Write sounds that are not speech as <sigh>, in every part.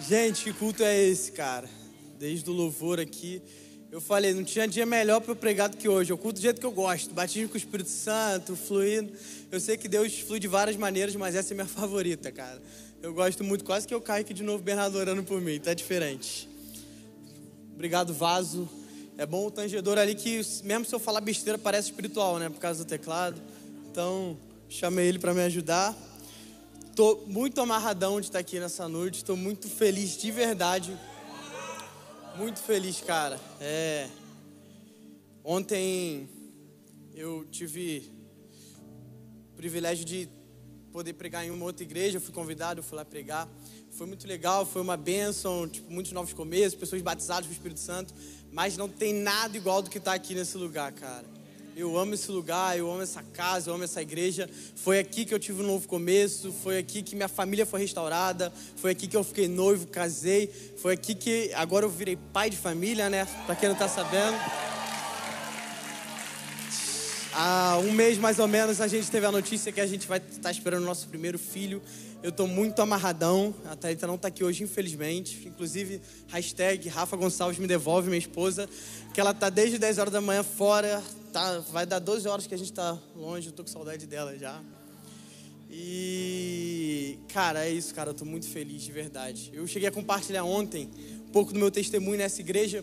Gente, que culto é esse, cara? Desde o louvor aqui. Eu falei, não tinha dia melhor para eu pregar do que hoje. Eu culto do jeito que eu gosto. Batismo com o Espírito Santo, fluindo. Eu sei que Deus flui de várias maneiras, mas essa é minha <laughs> favorita, cara. Eu gosto muito, quase que eu caio aqui de novo, Bernardo orando por mim. Tá diferente. Obrigado, Vaso. É bom o tangedor ali que, mesmo se eu falar besteira, parece espiritual, né? Por causa do teclado. Então, chamei ele para me ajudar. Tô muito amarradão de estar aqui nessa noite. Estou muito feliz de verdade. Muito feliz, cara. É. Ontem eu tive o privilégio de poder pregar em uma outra igreja. Eu fui convidado, eu fui lá pregar. Foi muito legal, foi uma bênção, tipo, muitos novos começos, pessoas batizadas com o Espírito Santo. Mas não tem nada igual do que está aqui nesse lugar, cara. Eu amo esse lugar, eu amo essa casa, eu amo essa igreja. Foi aqui que eu tive um novo começo, foi aqui que minha família foi restaurada, foi aqui que eu fiquei noivo, casei, foi aqui que agora eu virei pai de família, né? Para quem não está sabendo. Há um mês mais ou menos a gente teve a notícia que a gente vai estar tá esperando o nosso primeiro filho. Eu estou muito amarradão. A Thalita não está aqui hoje, infelizmente. Inclusive, hashtag Rafa Gonçalves me devolve, minha esposa, que ela está desde 10 horas da manhã fora. Tá, vai dar 12 horas que a gente está longe, eu tô com saudade dela já. E, cara, é isso, cara. Eu tô muito feliz, de verdade. Eu cheguei a compartilhar ontem um pouco do meu testemunho nessa igreja.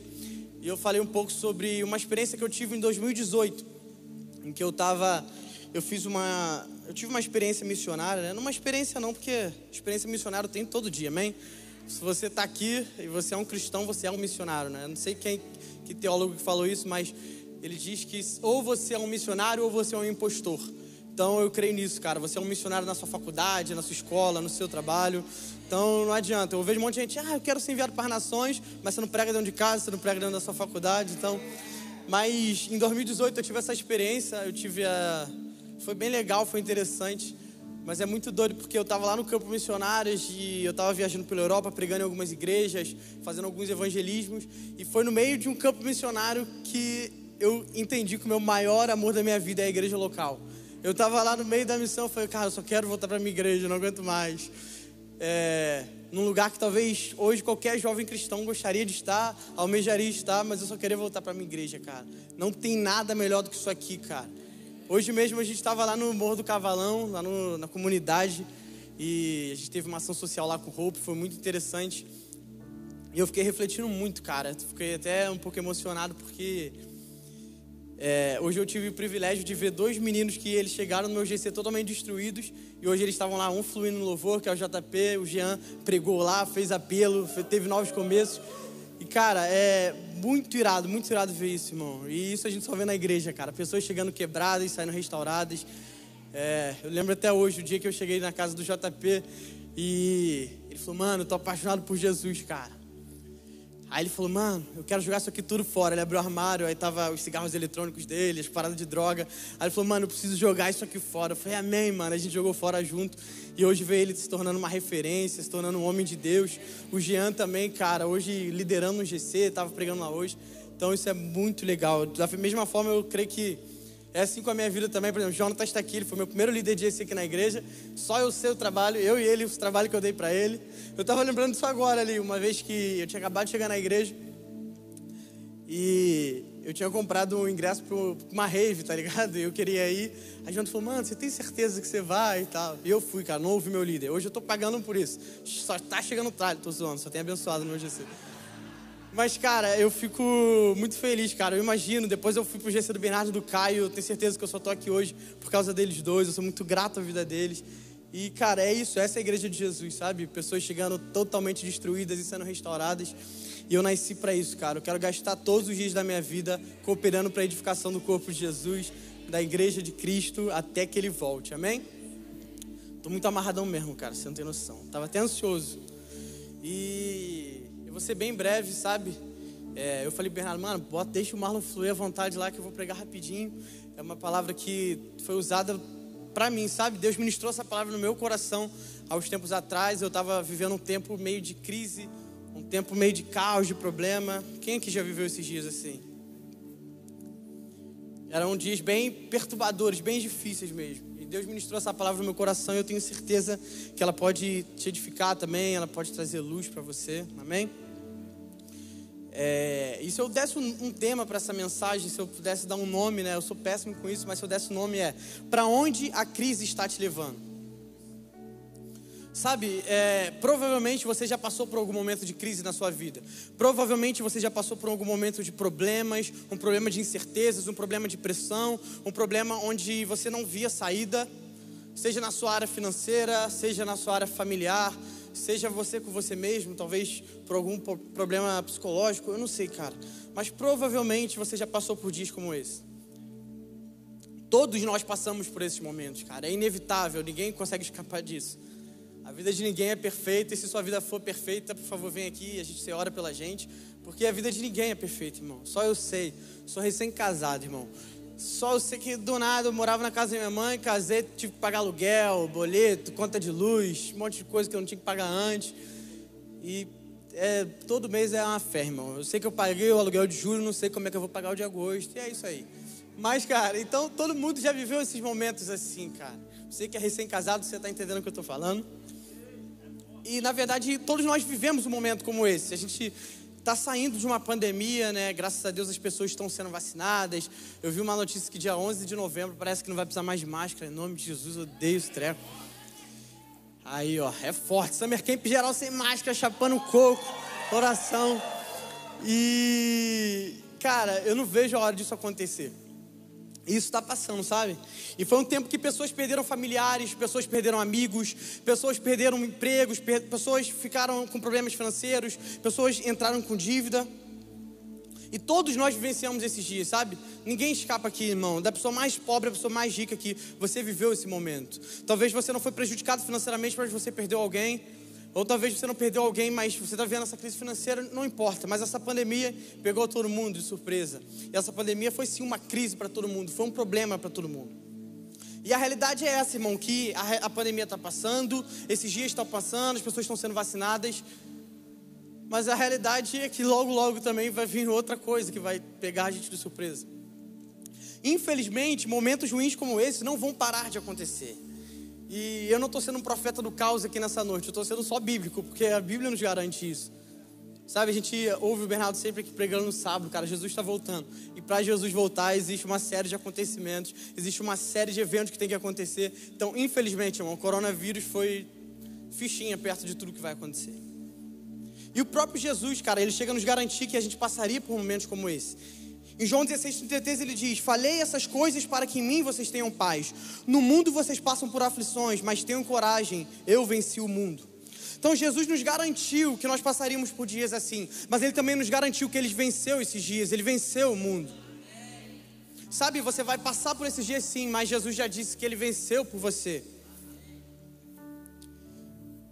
E eu falei um pouco sobre uma experiência que eu tive em 2018, em que eu tava. Eu fiz uma eu tive uma experiência missionária, né? Não uma experiência não, porque experiência missionária tem todo dia, amém? Se você está aqui e você é um cristão, você é um missionário, né? Não sei quem, que teólogo que falou isso, mas ele diz que ou você é um missionário ou você é um impostor. Então eu creio nisso, cara. Você é um missionário na sua faculdade, na sua escola, no seu trabalho. Então não adianta. Eu vejo um monte de gente, ah, eu quero ser enviado para as nações, mas você não prega dentro de casa, você não prega dentro da sua faculdade. Então, mas em 2018 eu tive essa experiência, eu tive a foi bem legal, foi interessante. Mas é muito doido porque eu estava lá no campo missionários e eu estava viajando pela Europa, pregando em algumas igrejas, fazendo alguns evangelismos. E foi no meio de um campo missionário que eu entendi que o meu maior amor da minha vida é a igreja local. Eu estava lá no meio da missão, falei, cara, eu só quero voltar para minha igreja, não aguento mais. É, num lugar que talvez hoje qualquer jovem cristão gostaria de estar, almejaria estar, mas eu só queria voltar para minha igreja, cara. Não tem nada melhor do que isso aqui, cara. Hoje mesmo a gente estava lá no Morro do Cavalão, lá no, na comunidade, e a gente teve uma ação social lá com o Hope, foi muito interessante. E eu fiquei refletindo muito, cara. Fiquei até um pouco emocionado porque é, hoje eu tive o privilégio de ver dois meninos que eles chegaram no meu GC totalmente destruídos e hoje eles estavam lá, um fluindo no louvor, que é o JP, o Jean pregou lá, fez apelo, teve novos começos. E, cara, é muito irado, muito irado ver isso, irmão. E isso a gente só vê na igreja, cara. Pessoas chegando quebradas, saindo restauradas. É, eu lembro até hoje, o dia que eu cheguei na casa do JP e ele falou, mano, eu tô apaixonado por Jesus, cara. Aí ele falou, mano, eu quero jogar isso aqui tudo fora. Ele abriu o armário, aí tava os cigarros eletrônicos dele, as paradas de droga. Aí ele falou, mano, eu preciso jogar isso aqui fora. Eu falei, amém, mano. A gente jogou fora junto. E hoje vê ele se tornando uma referência, se tornando um homem de Deus. O Jean também, cara, hoje liderando no GC, tava pregando lá hoje. Então isso é muito legal. Da mesma forma, eu creio que é assim com a minha vida também. Por exemplo, o Jonathan está aqui, ele foi meu primeiro líder de aqui na igreja. Só eu sei o trabalho, eu e ele, o trabalho que eu dei para ele. Eu estava lembrando disso agora ali, uma vez que eu tinha acabado de chegar na igreja. E eu tinha comprado um ingresso para uma rave, tá ligado? <laughs> E eu queria ir. A gente falou, mano, você tem certeza que você vai e tal? E eu fui, cara, não ouvi meu líder. Hoje eu tô pagando por isso. Só tá chegando tarde, tô zoando, só tem abençoado no meu GC. Mas, cara, eu fico muito feliz, cara. Eu imagino, depois eu fui pro GC do Bernardo do Caio, eu tenho certeza que eu só tô aqui hoje por causa deles dois. Eu sou muito grato à vida deles. E, cara, é isso, essa é a igreja de Jesus, sabe? Pessoas chegando totalmente destruídas e sendo restauradas. E eu nasci para isso, cara. Eu quero gastar todos os dias da minha vida cooperando para a edificação do corpo de Jesus, da igreja de Cristo, até que ele volte. Amém? Tô muito amarradão mesmo, cara. Você não tem noção. Tava até ansioso. E vou ser bem breve, sabe? É, eu falei, Bernardo, mano, bota, deixa o Marlon fluir à vontade lá que eu vou pregar rapidinho. É uma palavra que foi usada para mim, sabe? Deus ministrou essa palavra no meu coração há uns tempos atrás. Eu estava vivendo um tempo meio de crise um tempo meio de caos, de problema. Quem aqui já viveu esses dias assim? Eram dias bem perturbadores, bem difíceis mesmo. E Deus ministrou essa palavra no meu coração e eu tenho certeza que ela pode te edificar também, ela pode trazer luz para você. Amém? É, e se eu desse um, um tema para essa mensagem, se eu pudesse dar um nome, né? Eu sou péssimo com isso, mas se eu desse o um nome é Para onde a crise está te levando? Sabe, é, provavelmente você já passou por algum momento de crise na sua vida. Provavelmente você já passou por algum momento de problemas, um problema de incertezas, um problema de pressão, um problema onde você não via saída, seja na sua área financeira, seja na sua área familiar, seja você com você mesmo, talvez por algum problema psicológico, eu não sei, cara. Mas provavelmente você já passou por dias como esse. Todos nós passamos por esses momentos, cara. É inevitável, ninguém consegue escapar disso. A vida de ninguém é perfeita, e se sua vida for perfeita, por favor, vem aqui, a gente se ora pela gente, porque a vida de ninguém é perfeita, irmão. Só eu sei. Sou recém-casado, irmão. Só eu sei que do nada eu morava na casa da minha mãe, casei, tive que pagar aluguel, boleto, conta de luz, um monte de coisa que eu não tinha que pagar antes. E é, todo mês é uma fé, irmão. Eu sei que eu paguei o aluguel de julho, não sei como é que eu vou pagar o de agosto, e é isso aí. Mas, cara, então todo mundo já viveu esses momentos assim, cara. Você que é recém-casado, você está entendendo o que eu estou falando? E, na verdade, todos nós vivemos um momento como esse. A gente está saindo de uma pandemia, né? Graças a Deus as pessoas estão sendo vacinadas. Eu vi uma notícia que dia 11 de novembro parece que não vai precisar mais de máscara. Em nome de Jesus, eu odeio esse treco. Aí, ó, é forte. Summer Camp geral sem máscara, chapando coco, coração. E, cara, eu não vejo a hora disso acontecer. Isso está passando, sabe? E foi um tempo que pessoas perderam familiares, pessoas perderam amigos, pessoas perderam empregos, pessoas ficaram com problemas financeiros, pessoas entraram com dívida. E todos nós vivenciamos esses dias, sabe? Ninguém escapa aqui, irmão. Da pessoa mais pobre à pessoa mais rica aqui, você viveu esse momento. Talvez você não foi prejudicado financeiramente, mas você perdeu alguém. Ou talvez você não perdeu alguém, mas você está vendo essa crise financeira, não importa. Mas essa pandemia pegou todo mundo de surpresa. E essa pandemia foi sim uma crise para todo mundo, foi um problema para todo mundo. E a realidade é essa, irmão, que a, a pandemia está passando, esses dias estão passando, as pessoas estão sendo vacinadas. Mas a realidade é que logo, logo também vai vir outra coisa que vai pegar a gente de surpresa. Infelizmente, momentos ruins como esse não vão parar de acontecer. E eu não estou sendo um profeta do caos aqui nessa noite, eu estou sendo só bíblico, porque a Bíblia nos garante isso. Sabe, a gente ouve o Bernardo sempre aqui pregando no sábado, cara, Jesus está voltando. E para Jesus voltar, existe uma série de acontecimentos, existe uma série de eventos que tem que acontecer. Então, infelizmente, irmão, o coronavírus foi fichinha perto de tudo que vai acontecer. E o próprio Jesus, cara, ele chega a nos garantir que a gente passaria por momentos como esse. Em João 16, 33 ele diz: Falei essas coisas para que em mim vocês tenham paz. No mundo vocês passam por aflições, mas tenham coragem, eu venci o mundo. Então Jesus nos garantiu que nós passaríamos por dias assim, mas Ele também nos garantiu que Ele venceu esses dias, Ele venceu o mundo. Sabe, você vai passar por esses dias sim, mas Jesus já disse que Ele venceu por você.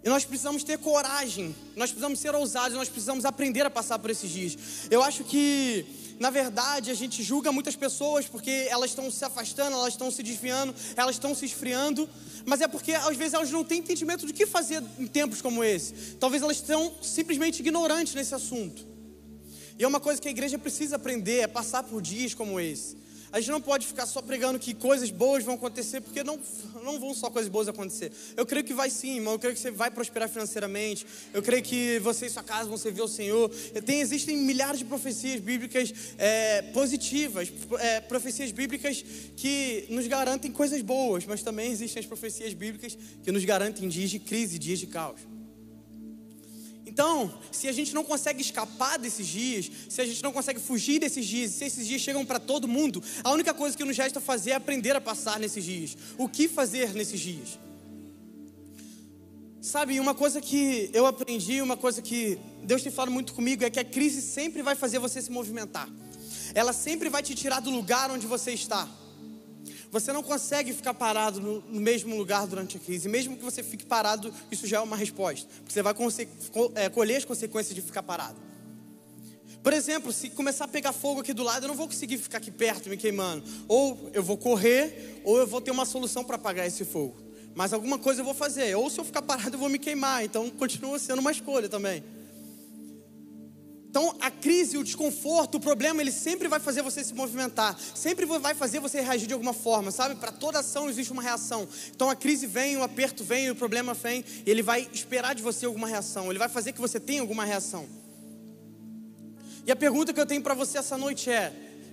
E nós precisamos ter coragem, nós precisamos ser ousados, nós precisamos aprender a passar por esses dias. Eu acho que na verdade, a gente julga muitas pessoas porque elas estão se afastando, elas estão se desviando, elas estão se esfriando, mas é porque às vezes elas não têm entendimento de que fazer em tempos como esse. Talvez elas estão simplesmente ignorantes nesse assunto. E é uma coisa que a igreja precisa aprender, é passar por dias como esse. A gente não pode ficar só pregando que coisas boas vão acontecer, porque não, não vão só coisas boas acontecer. Eu creio que vai sim, irmão. Eu creio que você vai prosperar financeiramente. Eu creio que você e sua casa vão servir ao Senhor. Tem, existem milhares de profecias bíblicas é, positivas, é, profecias bíblicas que nos garantem coisas boas, mas também existem as profecias bíblicas que nos garantem dias de crise, dias de caos. Então, se a gente não consegue escapar desses dias, se a gente não consegue fugir desses dias, se esses dias chegam para todo mundo, a única coisa que nos resta fazer é aprender a passar nesses dias. O que fazer nesses dias? Sabe, uma coisa que eu aprendi, uma coisa que Deus tem falado muito comigo é que a crise sempre vai fazer você se movimentar. Ela sempre vai te tirar do lugar onde você está. Você não consegue ficar parado no, no, mesmo lugar durante a crise. Mesmo que você fique parado, isso já é uma resposta. Porque você vai é, colher as consequências de ficar parado. Por exemplo, se começar a pegar fogo aqui do lado, eu não vou conseguir ficar aqui perto me queimando. Ou eu vou correr, ou eu vou ter uma solução para apagar esse fogo. Mas alguma coisa eu vou fazer. Ou se eu ficar parado, eu vou me queimar. Então continua sendo uma escolha também. Então, a crise, o desconforto, o problema, ele sempre vai fazer você se movimentar, sempre vai fazer você reagir de alguma forma, sabe? Para toda ação existe uma reação. Então, a crise vem, o aperto vem, o problema vem, e ele vai esperar de você alguma reação, ele vai fazer que você tenha alguma reação. E a pergunta que eu tenho para você essa noite é: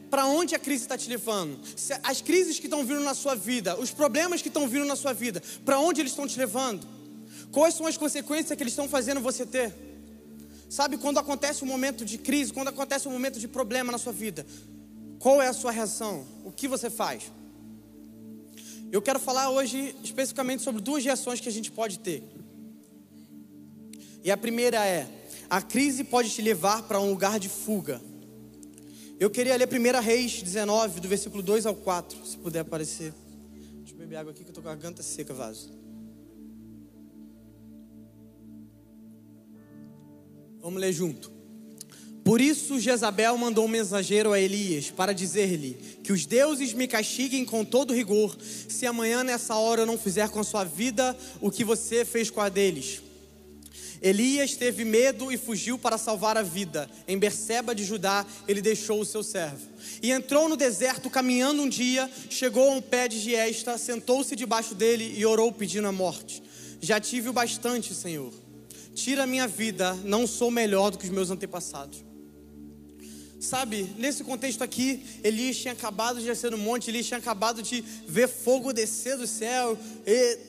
para onde a crise está te levando? As crises que estão vindo na sua vida, os problemas que estão vindo na sua vida, para onde eles estão te levando? Quais são as consequências que eles estão fazendo você ter? Sabe quando acontece um momento de crise, quando acontece um momento de problema na sua vida, qual é a sua reação? O que você faz? Eu quero falar hoje especificamente sobre duas reações que a gente pode ter. E a primeira é: a crise pode te levar para um lugar de fuga. Eu queria ler 1 Reis 19, do versículo 2 ao 4, se puder aparecer. Deixa eu beber água aqui que eu tô com a garganta seca, vaso. Vamos ler junto. Por isso Jezabel mandou um mensageiro a Elias para dizer-lhe que os deuses me castiguem com todo rigor, se amanhã nessa hora eu não fizer com a sua vida o que você fez com a deles. Elias teve medo e fugiu para salvar a vida. Em Berseba de Judá, ele deixou o seu servo. E entrou no deserto, caminhando um dia, chegou a um pé de giesta, sentou-se debaixo dele e orou pedindo a morte. Já tive o bastante, Senhor tira a minha vida, não sou melhor do que os meus antepassados. Sabe, nesse contexto aqui, Elias tinha acabado de descer no monte, Elias tinha acabado de ver fogo descer do céu,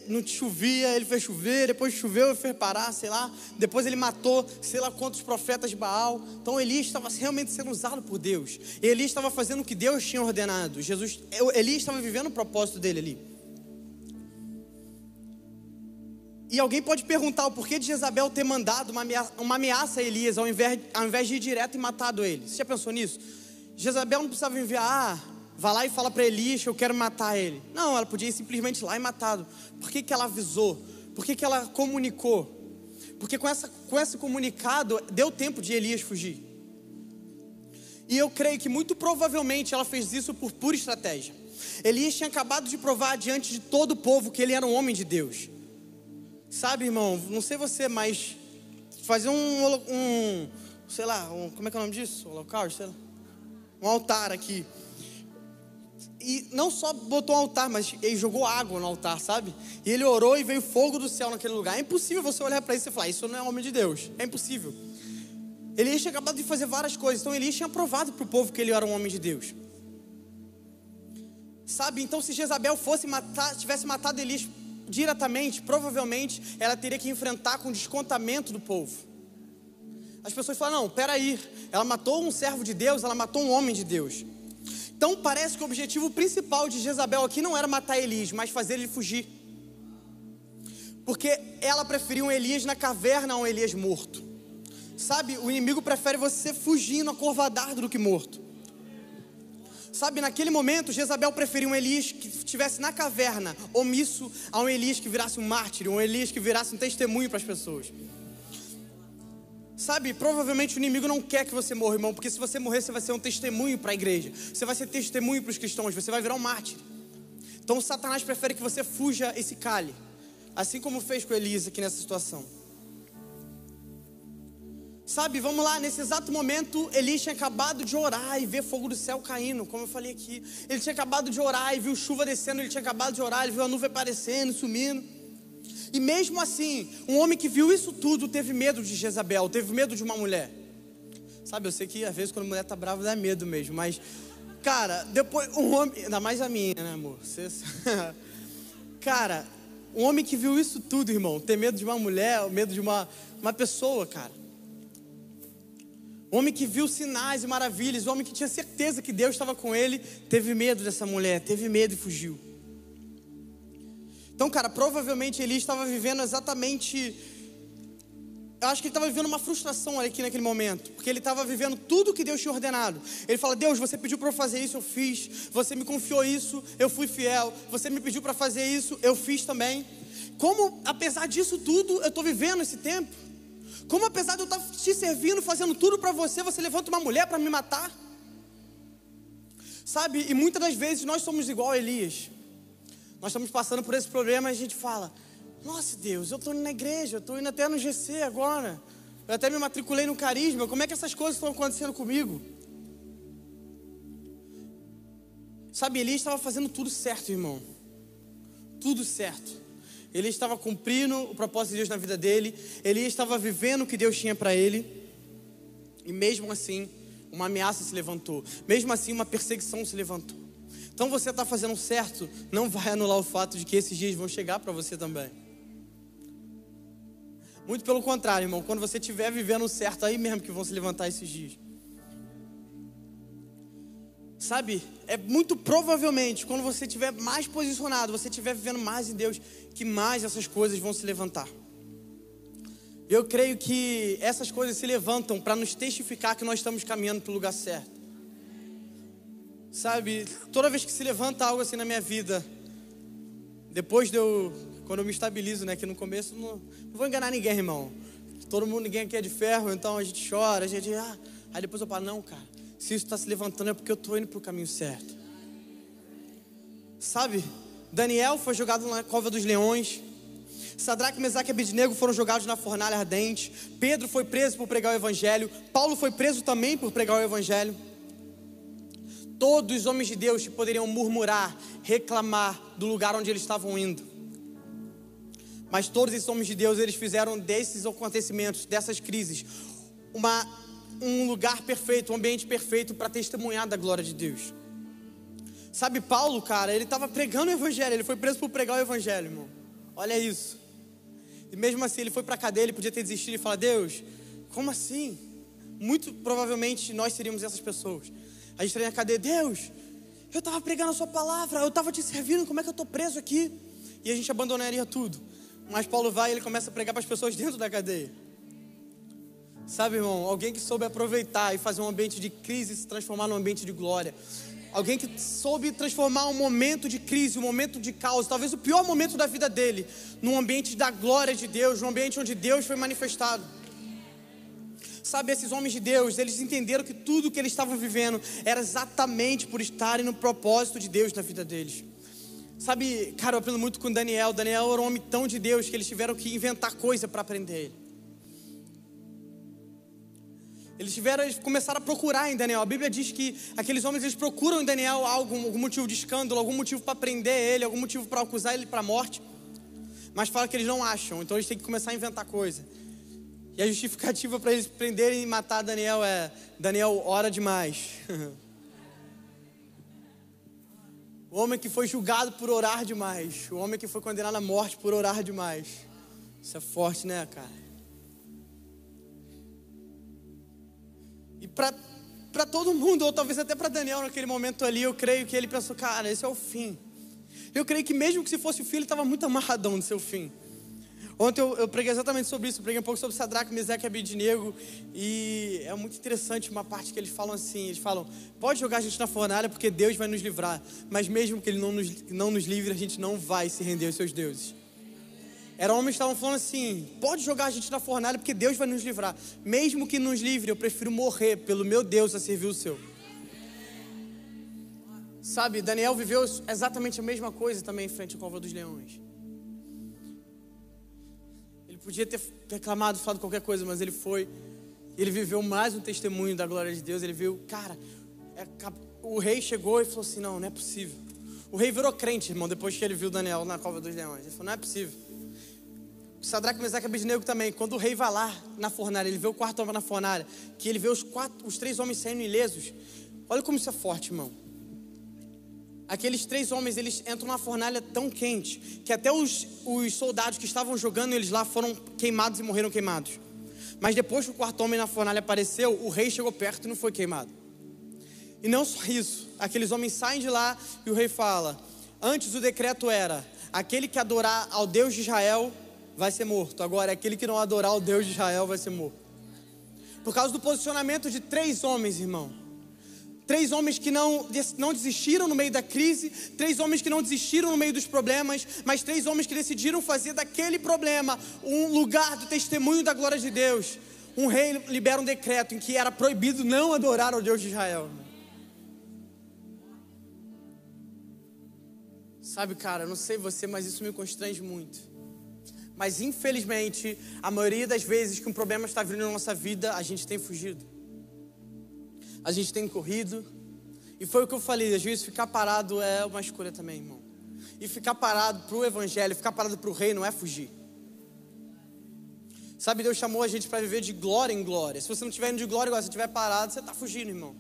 não chovia, ele fez chover, depois choveu e fez parar, sei lá, depois ele matou sei lá quantos profetas de Baal. Então Elias estava realmente sendo usado por Deus, Elias estava fazendo o que Deus tinha ordenado. Jesus, Elias estava vivendo o propósito dele ali. E alguém pode perguntar o porquê de Jezabel ter mandado uma ameaça, uma ameaça a Elias ao invés, ao invés de ir direto e matado ele. Você já pensou nisso? Jezabel não precisava enviar, ah, vá lá e fala para Elias eu quero matar ele. Não, ela podia ir simplesmente lá e matá-lo. Por que, que ela avisou? Por que, que ela comunicou? Porque com, essa, com esse comunicado deu tempo de Elias fugir. E eu creio que muito provavelmente ela fez isso por pura estratégia. Elias tinha acabado de provar diante de todo o povo que ele era um homem de Deus. Sabe, irmão, não sei você, mas fazer um, um sei lá, um, como é que é o nome disso? Holocausto, sei lá. Um altar aqui. E não só botou um altar, mas ele jogou água no altar, sabe? E ele orou e veio fogo do céu naquele lugar. É impossível você olhar para isso e falar: Isso não é homem de Deus. É impossível. Elias tinha acabado de fazer várias coisas. Então Elias tinha provado para o povo que ele era um homem de Deus. Sabe? Então, se Jezabel fosse matar, tivesse matado Elias diretamente, provavelmente, ela teria que enfrentar com descontamento do povo. As pessoas falam: não, peraí, ela matou um servo de Deus, ela matou um homem de Deus. Então parece que o objetivo principal de Jezabel aqui não era matar Elias, mas fazer ele fugir. Porque ela preferiu um Elias na caverna a um Elias morto. Sabe, o inimigo prefere você fugindo, acovardado do que morto. Sabe, naquele momento, Jezabel preferiu um Elias que estivesse na caverna, omisso, a um Elias que virasse um mártir, um Elias que virasse um testemunho para as pessoas. Sabe, provavelmente o inimigo não quer que você morra, irmão, porque se você morrer, você vai ser um testemunho para a igreja, você vai ser testemunho para os cristãos, você vai virar um mártir. Então, Satanás prefere que você fuja esse cale, assim como fez com Elias aqui nessa situação. Sabe, vamos lá, nesse exato momento, Elias tinha acabado de orar e ver fogo do céu caindo, como eu falei aqui. Ele tinha acabado de orar e viu chuva descendo, ele tinha acabado de orar, ele viu a nuvem aparecendo, sumindo. E mesmo assim, um homem que viu isso tudo teve medo de Jezabel, teve medo de uma mulher. Sabe, eu sei que às vezes quando a mulher tá brava dá medo mesmo, mas, cara, depois, um homem, ainda mais a minha, né, amor? Você... <laughs> cara, um homem que viu isso tudo, irmão, ter medo de uma mulher, medo de uma, uma pessoa, cara. O homem que viu sinais e maravilhas, o homem que tinha certeza que Deus estava com ele, teve medo dessa mulher, teve medo e fugiu. Então, cara, provavelmente ele estava vivendo exatamente. Eu acho que ele estava vivendo uma frustração aqui naquele momento, porque ele estava vivendo tudo que Deus tinha ordenado. Ele fala: Deus, você pediu para eu fazer isso, eu fiz. Você me confiou isso, eu fui fiel. Você me pediu para fazer isso, eu fiz também. Como, apesar disso tudo, eu estou vivendo esse tempo? Como apesar de eu estar te servindo, fazendo tudo para você, você levanta uma mulher para me matar? Sabe? E muitas das vezes nós somos igual a Elias. Nós estamos passando por esse problema e a gente fala: Nossa Deus, eu estou indo na igreja, eu estou indo até no GC agora. Eu até me matriculei no carisma. Como é que essas coisas estão acontecendo comigo? Sabe, Elias estava fazendo tudo certo, irmão. Tudo certo. Ele estava cumprindo o propósito de Deus na vida dele. Ele estava vivendo o que Deus tinha para ele. E mesmo assim, uma ameaça se levantou. Mesmo assim, uma perseguição se levantou. Então você está fazendo certo, não vai anular o fato de que esses dias vão chegar para você também. Muito pelo contrário, irmão. Quando você estiver vivendo certo, aí mesmo que vão se levantar esses dias. Sabe, é muito provavelmente quando você estiver mais posicionado, você estiver vivendo mais em Deus, que mais essas coisas vão se levantar. Eu creio que essas coisas se levantam para nos testificar que nós estamos caminhando para o lugar certo. Sabe, toda vez que se levanta algo assim na minha vida, depois de eu, quando eu me estabilizo, né, que no começo não, não vou enganar ninguém, irmão. Todo mundo, ninguém aqui é de ferro, então a gente chora, a gente, ah, aí depois eu falo, não, cara, se isso está se levantando é porque eu estou indo para o caminho certo. Sabe, Daniel foi jogado na cova dos leões. Sadraque, Mesaque e Abednego foram jogados na fornalha ardente. Pedro foi preso por pregar o evangelho. Paulo foi preso também por pregar o evangelho. Todos os homens de Deus que poderiam murmurar, reclamar do lugar onde eles estavam indo. Mas todos esses homens de Deus, eles fizeram desses acontecimentos, dessas crises, uma um lugar perfeito, um ambiente perfeito para testemunhar da glória de Deus. Sabe, Paulo, cara, ele estava pregando o evangelho, ele foi preso por pregar o evangelho, irmão. Olha isso. E mesmo assim, ele foi para a cadeia, ele podia ter desistido e falar: Deus, como assim? Muito provavelmente nós seríamos essas pessoas. A gente estaria na cadeia: Deus, eu estava pregando a Sua palavra, eu estava te servindo, como é que eu estou preso aqui? E a gente abandonaria tudo. Mas Paulo vai e ele começa a pregar para as pessoas dentro da cadeia. Sabe, irmão, alguém que soube aproveitar e fazer um ambiente de crise se transformar num ambiente de glória. Alguém que soube transformar um momento de crise, um momento de caos, talvez o pior momento da vida dele, num ambiente da glória de Deus, num ambiente onde Deus foi manifestado. Sabe, esses homens de Deus, eles entenderam que tudo que eles estavam vivendo era exatamente por estarem no propósito de Deus na vida deles. Sabe, cara, eu aprendo muito com Daniel. Daniel era um homem tão de Deus que eles tiveram que inventar coisa para aprender ele. Eles tiveram, eles começaram a procurar em Daniel. A Bíblia diz que aqueles homens eles procuram em Daniel algum, algum motivo de escândalo, algum motivo para prender ele, algum motivo para acusar ele para a morte. Mas fala que eles não acham, então eles têm que começar a inventar coisa. E a justificativa para eles prenderem e matar Daniel é: Daniel ora demais. <laughs> o homem que foi julgado por orar demais, o homem que foi condenado à morte por orar demais. Isso é forte, né, cara? Para todo mundo, ou talvez até para Daniel naquele momento ali, eu creio que ele pensou, cara, esse é o fim. Eu creio que mesmo que se fosse o fim, ele estava muito amarradão no seu fim. Ontem eu, eu, preguei exatamente sobre isso, eu preguei um pouco sobre Sadraque, Meseque e Abednego, e é muito interessante uma parte que eles falam assim, eles falam, pode jogar a gente na fornalha porque Deus vai nos livrar, mas mesmo que Ele não nos, não nos livre, a gente não vai se render aos seus deuses. Eram homens que estavam falando assim: pode jogar a gente na fornalha porque Deus vai nos livrar. Mesmo que nos livre, eu prefiro morrer pelo meu Deus a servir o seu. Sabe, Daniel viveu exatamente a mesma coisa também em frente à cova dos leões. Ele podia ter reclamado, falado qualquer coisa, mas ele foi. Ele viveu mais um testemunho da glória de Deus. Ele viu, cara, é, o rei chegou e falou assim: não, não é possível. O rei virou crente, irmão, depois que ele viu Daniel na cova dos leões. Ele falou: não é possível. Sadraque, Mesaque e Abednego também, quando o rei vai lá na fornalha, ele vê o quarto homem na fornalha, que ele vê os, quatro, os três homens saindo ilesos. Olha como isso é forte, irmão. Aqueles três homens, eles entram na fornalha tão quente, que até os, os soldados que estavam jogando eles lá foram queimados e morreram queimados. Mas depois que o quarto homem na fornalha apareceu, o rei chegou perto e não foi queimado. E não só isso, aqueles homens saem de lá e o rei fala: Antes o decreto era: aquele que adorar ao Deus de Israel vai ser morto. Agora, aquele que não adorar o Deus de Israel vai ser morto. Por causa do posicionamento de três homens, irmão. Três homens que não, não desistiram no meio da crise, três homens que não desistiram no meio dos problemas, mas três homens que decidiram fazer daquele problema um lugar do testemunho da glória de Deus. Um rei libera um decreto em que era proibido não adorar ao Deus de Israel. Sabe, cara, não sei você, mas isso me constrange muito. Mas infelizmente, a maioria das vezes que um problema está vindo na nossa vida, a gente tem fugido. A gente tem corrido. E foi o que eu falei, às vezes ficar parado é uma escolha também, irmão. E ficar parado para o evangelho, ficar parado para o reino é fugir. Sabe, Deus chamou a gente para viver de glória em glória. Se você não estiver indo de glória igual, se estiver parado, você está fugindo, irmão.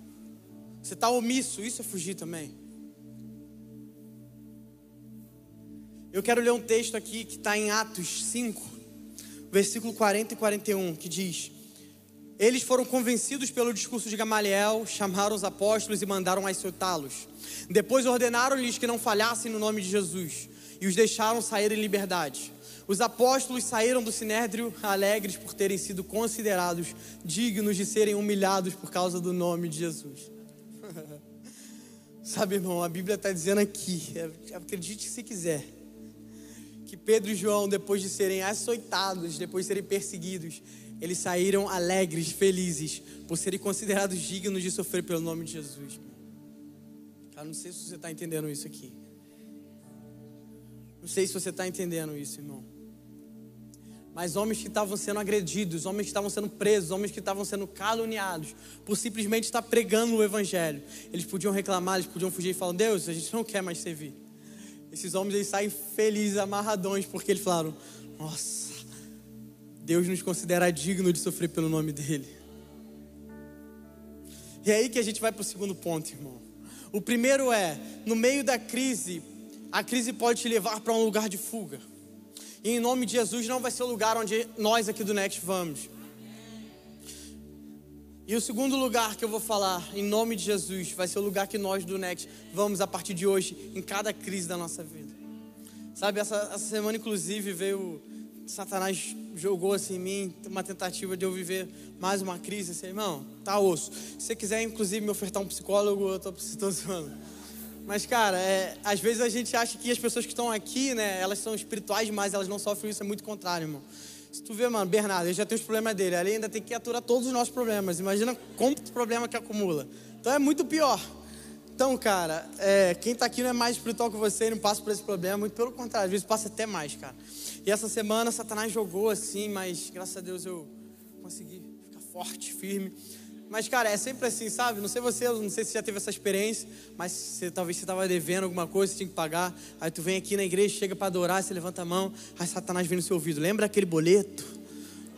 Você está omisso, isso é fugir também. Eu quero ler um texto aqui que está em Atos 5, versículo 40 e 41, que diz: Eles foram convencidos pelo discurso de Gamaliel, chamaram os apóstolos e mandaram açoitá-los. Depois ordenaram-lhes que não falhassem no nome de Jesus e os deixaram sair em liberdade. Os apóstolos saíram do sinédrio alegres por terem sido considerados dignos de serem humilhados por causa do nome de Jesus. <laughs> Sabe, irmão, a Bíblia está dizendo aqui, é, acredite se quiser, que Pedro e João, depois de serem açoitados, depois de serem perseguidos, eles saíram alegres, felizes, por serem considerados dignos de sofrer pelo nome de Jesus. Cara, não sei se você está entendendo isso aqui. Não sei se você está entendendo isso, irmão. Mas homens que estavam sendo agredidos, homens que estavam sendo presos, homens que estavam sendo caluniados, por simplesmente estar pregando o Evangelho. Eles podiam reclamar, eles podiam fugir e falar: Deus, a gente não quer mais servir. Esses homens eles saem felizes, amarradões, porque eles falaram: Nossa, Deus nos considera digno de sofrer pelo nome dEle. E é aí que a gente vai para o segundo ponto, irmão. O primeiro é: no meio da crise, a crise pode te levar para um lugar de fuga. E em nome de Jesus não vai ser o lugar onde nós aqui do Next vamos. E o segundo lugar que eu vou falar, em nome de Jesus, vai ser o lugar que nós do Next vamos a partir de hoje, em cada crise da nossa vida. Sabe, essa, essa semana, inclusive, veio. Satanás jogou assim em mim uma tentativa de eu viver mais uma crise. Assim, irmão, tá osso. Se você quiser, inclusive, me ofertar um psicólogo, eu tô precisando. <laughs> Mas, cara, é, às vezes a gente acha que as pessoas que estão aqui, né, elas são espirituais demais, elas não sofrem isso, é muito contrário, irmão. Se tu vê, mano, Bernardo, ele já tem os problemas dele, ele ainda tem que aturar todos os nossos problemas. Imagina quanto problema que acumula. Então é muito pior. Então, cara, é, quem está aqui não é mais espiritual que você e não passa por esse problema, muito pelo contrário, às vezes passa até mais, cara. E essa semana Satanás jogou assim, mas graças a Deus eu consegui ficar forte, firme. Mas, cara, é sempre assim, sabe? Não sei você, não sei se já teve essa experiência, mas você, talvez você estava devendo alguma coisa, você tinha que pagar. Aí tu vem aqui na igreja, chega para adorar, você levanta a mão, aí Satanás vem no seu ouvido. Lembra aquele boleto?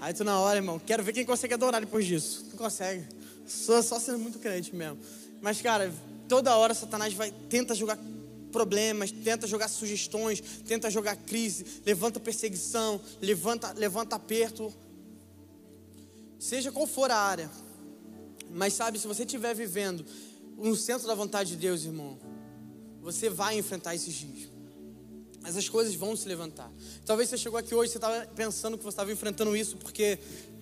Aí tu na hora, irmão, quero ver quem consegue adorar depois disso. Não consegue. Só, só sendo muito crente mesmo. Mas, cara, toda hora Satanás vai, tenta jogar problemas, tenta jogar sugestões, tenta jogar crise, levanta perseguição, levanta, levanta aperto. Seja qual for a área. Mas sabe, se você estiver vivendo no centro da vontade de Deus, irmão, você vai enfrentar esses dias. Essas coisas vão se levantar. Talvez você chegou aqui hoje, você estava pensando que você estava enfrentando isso porque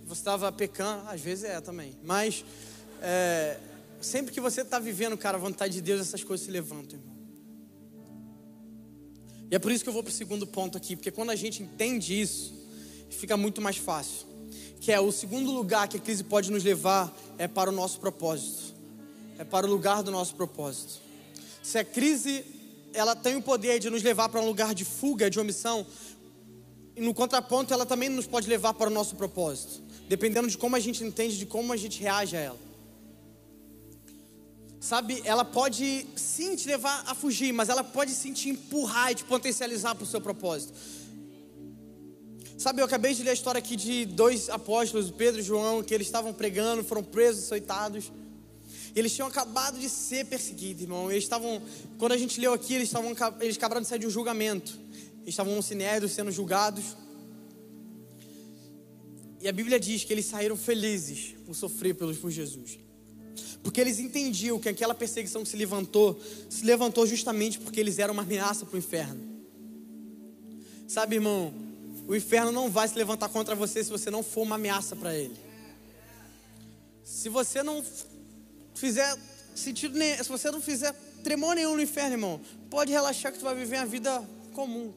você estava pecando. Às vezes é também. Mas é, sempre que você está vivendo, cara, a vontade de Deus, essas coisas se levantam, irmão. E é por isso que eu vou para o segundo ponto aqui, porque quando a gente entende isso, fica muito mais fácil que é o segundo lugar que a crise pode nos levar é para o nosso propósito. É para o lugar do nosso propósito. Se a crise ela tem o poder de nos levar para um lugar de fuga, de omissão, no contraponto ela também nos pode levar para o nosso propósito, dependendo de como a gente entende, de como a gente reage a ela. Sabe, ela pode sim te levar a fugir, mas ela pode sim te empurrar e te potencializar para o seu propósito. Sabe, eu acabei de ler a história aqui de dois apóstolos, Pedro e João, que eles estavam pregando, foram presos, açoitados. Eles tinham acabado de ser perseguidos, irmão. Eles estavam, quando a gente leu aqui, eles estavam, eles acabaram de sair de um julgamento. Eles estavam no sinédrio sendo julgados. E a Bíblia diz que eles saíram felizes por sofrer pelos por Jesus. Porque eles entendiam que aquela perseguição que se levantou, se levantou justamente porque eles eram uma ameaça para o inferno. Sabe, irmão, o inferno não vai se levantar contra você se você não for uma ameaça para ele. Se você não fizer sentido nenhum, se você não fizer tremor nenhum no inferno, irmão, pode relaxar que tu vai viver uma vida comum.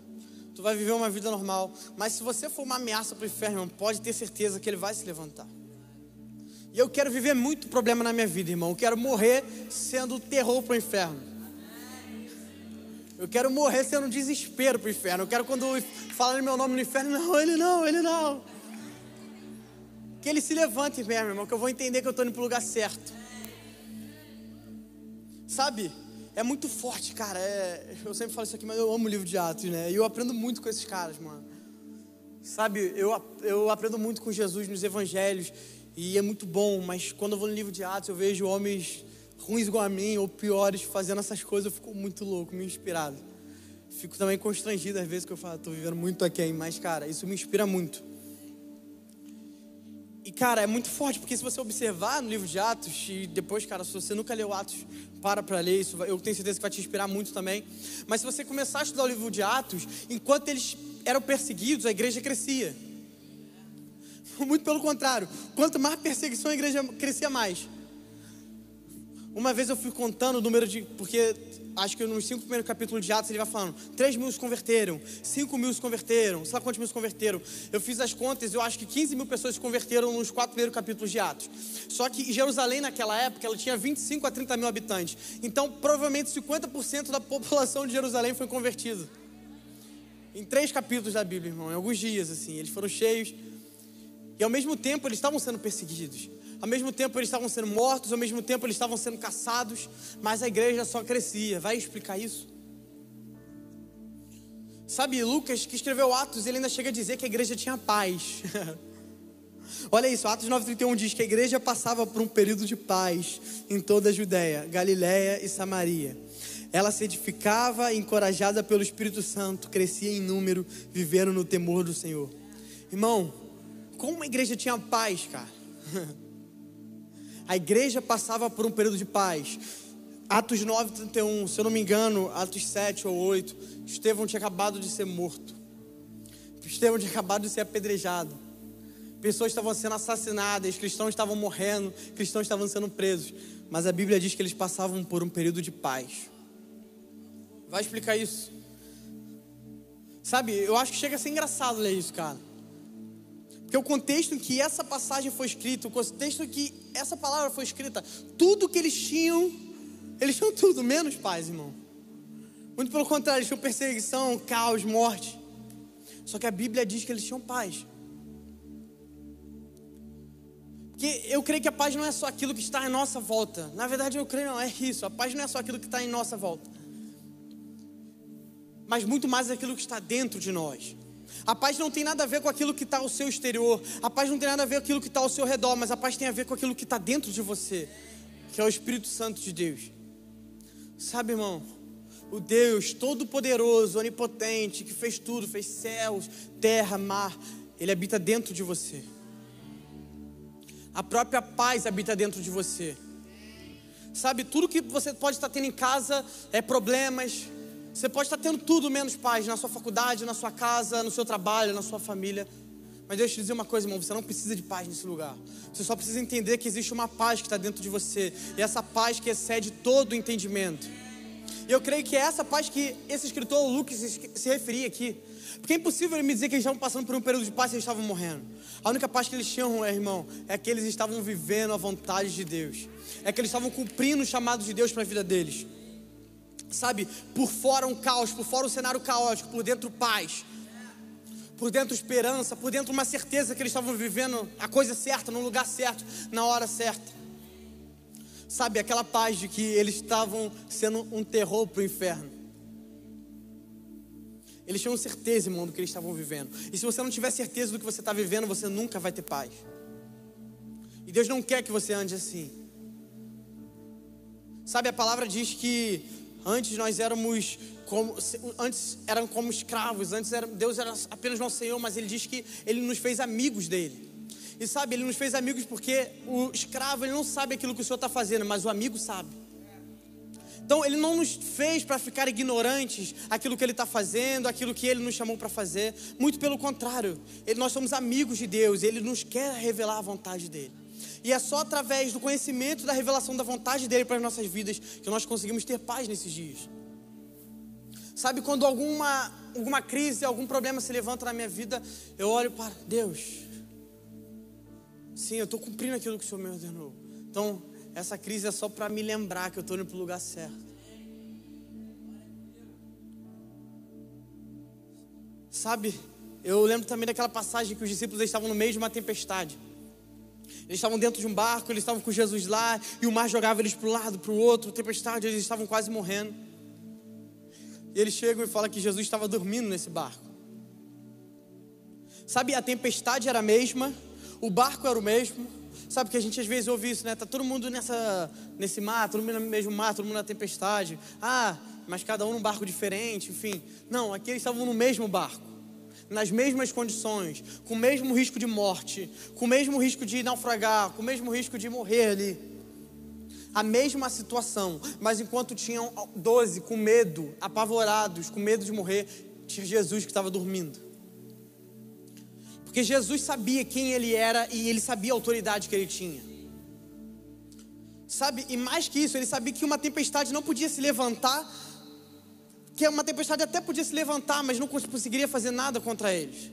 Tu vai viver uma vida normal. Mas se você for uma ameaça para o inferno, irmão, pode ter certeza que ele vai se levantar. E eu quero viver muito problema na minha vida, irmão. Eu quero morrer sendo terror para o inferno. Eu quero morrer sendo um desespero pro inferno. Eu quero quando falarem meu nome no inferno, não, ele não, ele não. Que ele se levante mesmo, irmão, que eu vou entender que eu estou indo pro lugar certo. Sabe? É muito forte, cara. É, eu sempre falo isso aqui, mas eu amo o livro de Atos, né? E eu aprendo muito com esses caras, mano. Sabe, eu, eu aprendo muito com Jesus nos evangelhos. E é muito bom, mas quando eu vou no livro de Atos, eu vejo homens ruins igual a mim ou piores fazendo essas coisas, eu fico muito louco, me inspirado. Fico também constrangido às vezes que eu falo, tô vivendo muito aqui, mas cara, isso me inspira muito. E cara, é muito forte, porque se você observar no livro de Atos, e depois, cara, se você nunca leu Atos, para para ler isso, eu tenho certeza que vai te inspirar muito também. Mas se você começar a estudar o livro de Atos, enquanto eles eram perseguidos, a igreja crescia. <laughs> Muito pelo contrário, quanto mais perseguição a igreja crescia mais. Uma vez eu fui contando o número de. Porque acho que nos cinco primeiros capítulos de Atos ele vai falando: 3 mil se converteram, 5 mil se converteram, sei lá quantos mil se converteram. Eu fiz as contas, eu acho que 15 mil pessoas se converteram nos quatro primeiros capítulos de Atos. Só que Jerusalém, naquela época, ela tinha 25 a 30 mil habitantes. Então, provavelmente 50% da <laughs> população de Jerusalém foi convertida. Em três capítulos da Bíblia, irmão, em alguns dias, assim. Eles foram cheios. E ao mesmo tempo, eles estavam sendo perseguidos. Ao mesmo tempo eles estavam sendo mortos, ao mesmo tempo eles estavam sendo caçados, mas a igreja só crescia. Vai explicar isso? Sabe, Lucas, que escreveu Atos, ele ainda chega a dizer que a igreja tinha paz. <laughs> Olha isso, Atos 9,31 diz que a igreja passava por um período de paz em toda a Judéia, Galiléia e Samaria. Ela se edificava, encorajada pelo Espírito Santo, crescia em número, vivendo no temor do Senhor. Irmão, como a igreja tinha paz, cara? <laughs> A igreja passava por um período de paz. Atos 9, 31, se eu não me engano, Atos 7 ou 8, Estevão tinha acabado de ser morto. Estevão tinha acabado de ser apedrejado. Pessoas estavam sendo assassinadas, cristãos estavam morrendo, cristãos estavam sendo presos. Mas a Bíblia diz que eles passavam por um período de paz. Vai explicar isso? Sabe, eu acho que chega a ser engraçado ler isso, cara. Porque o contexto em que essa passagem foi escrita, o contexto em que essa palavra foi escrita, tudo que eles tinham, eles tinham tudo, menos paz, irmão. Muito pelo contrário, eles tinham perseguição, caos, morte. Só que a Bíblia diz que eles tinham paz. Porque eu creio que a paz não é só aquilo que está em nossa volta. Na verdade, eu creio não, é isso. A paz não é só aquilo que está em nossa volta. Mas muito mais aquilo que está dentro de nós. A paz não tem nada a ver com aquilo que está ao seu exterior. A paz não tem nada a ver com aquilo que está ao seu redor. Mas a paz tem a ver com aquilo que está dentro de você, que é o Espírito Santo de Deus. Sabe, irmão? O Deus Todo-Poderoso, Onipotente, que fez tudo, fez céus, terra, mar, Ele habita dentro de você. A própria paz habita dentro de você. Sabe, tudo que você pode estar tendo em casa é problemas, você pode estar tendo tudo menos paz na sua faculdade, na sua casa, no seu trabalho, na sua família. Mas deixa eu te dizer uma coisa, irmão: você não precisa de paz nesse lugar. Você só precisa entender que existe uma paz que está dentro de você. E essa paz que excede todo o entendimento. E eu creio que é essa paz que esse escritor Lucas se referia aqui. Porque é impossível ele me dizer que eles estavam passando por um período de paz e eles estavam morrendo. A única paz que eles tinham, irmão, é que eles estavam vivendo a vontade de Deus. É que eles estavam cumprindo o chamado de Deus para a vida deles sabe, por fora um caos, por fora um cenário caótico, por dentro paz, por dentro esperança, por dentro uma certeza que eles estavam vivendo a coisa certa, no lugar certo, na hora certa. Sabe, aquela paz de que eles estavam sendo um terror para o inferno. Eles tinham certeza, irmão, do que eles estavam vivendo. E se você não tiver certeza do que você está vivendo, você nunca vai ter paz. E Deus não quer que você ande assim. Sabe, a palavra diz que Antes nós éramos como, antes eram como escravos, antes era, Deus era apenas nosso Senhor, mas Ele diz que Ele nos fez amigos dele. E sabe, Ele nos fez amigos porque o escravo ele não sabe aquilo que o Senhor está fazendo, mas o amigo sabe. Então Ele não nos fez para ficar ignorantes aquilo que Ele está fazendo, aquilo que Ele nos chamou para fazer. Muito pelo contrário, ele, nós somos amigos de Deus. Ele nos quer revelar a vontade dele. E é só através do conhecimento da revelação da vontade dele para as nossas vidas que nós conseguimos ter paz nesses dias. Sabe, quando alguma, alguma crise, algum problema se levanta na minha vida, eu olho para Deus. Sim, eu estou cumprindo aquilo que o Senhor me ordenou. Então, essa crise é só para me lembrar que eu estou indo para o lugar certo. Sabe, eu lembro também daquela passagem que os discípulos estavam no meio de uma tempestade. Eles estavam dentro de um barco, eles estavam com Jesus lá, e o mar jogava eles para um lado, para o outro, tempestade, eles estavam quase morrendo. E eles chegam e falam que Jesus estava dormindo nesse barco. Sabe, a tempestade era a mesma, o barco era o mesmo. Sabe que a gente às vezes ouve isso, né? Tá todo mundo nessa, nesse mar, todo mundo no mesmo mar, todo mundo na tempestade. Ah, mas cada um num barco diferente, enfim. Não, aqui eles estavam no mesmo barco nas mesmas condições, com o mesmo risco de morte, com o mesmo risco de naufragar, com o mesmo risco de morrer ali. A mesma situação, mas enquanto tinham doze com medo, apavorados, com medo de morrer, tinha Jesus que estava dormindo. Porque Jesus sabia quem ele era e ele sabia a autoridade que ele tinha. Sabe, e mais que isso, ele sabia que uma tempestade não podia se levantar que uma tempestade até podia se levantar, mas não conseguiria fazer nada contra eles.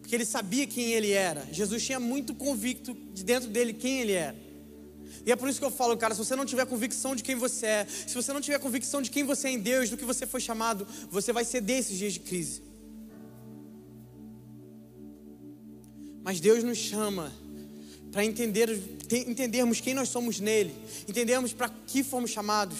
Porque ele sabia quem ele era. Jesus tinha muito convicto de dentro dele quem ele era. E é por isso que eu falo, cara, se você não tiver convicção de quem você é, se você não tiver convicção de quem você é em Deus, do que você foi chamado, você vai ser desses dias de crise. Mas Deus nos chama para entender, entendermos quem nós somos nele, entendermos para que fomos chamados.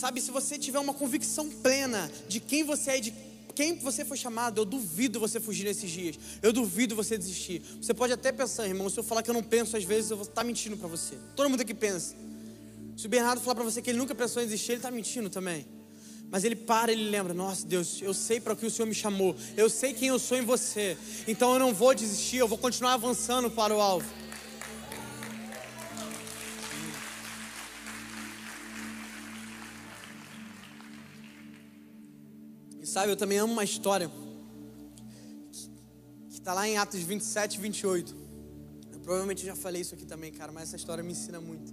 Sabe, se você tiver uma convicção plena de quem você é e de quem você foi chamado, eu duvido você fugir nesses dias. Eu duvido você desistir. Você pode até pensar, irmão, se eu falar que eu não penso, às vezes eu vou estar tá mentindo para você. Todo mundo aqui pensa. Se o Bernardo falar para você que ele nunca pensou em desistir, ele está mentindo também. Mas ele para, ele lembra: Nossa, Deus, eu sei para o que o Senhor me chamou. Eu sei quem eu sou em você. Então eu não vou desistir, eu vou continuar avançando para o alvo. Sabe, eu também amo uma história que está lá em Atos 27 e 28. Eu provavelmente já falei isso aqui também, cara, mas essa história me ensina muito.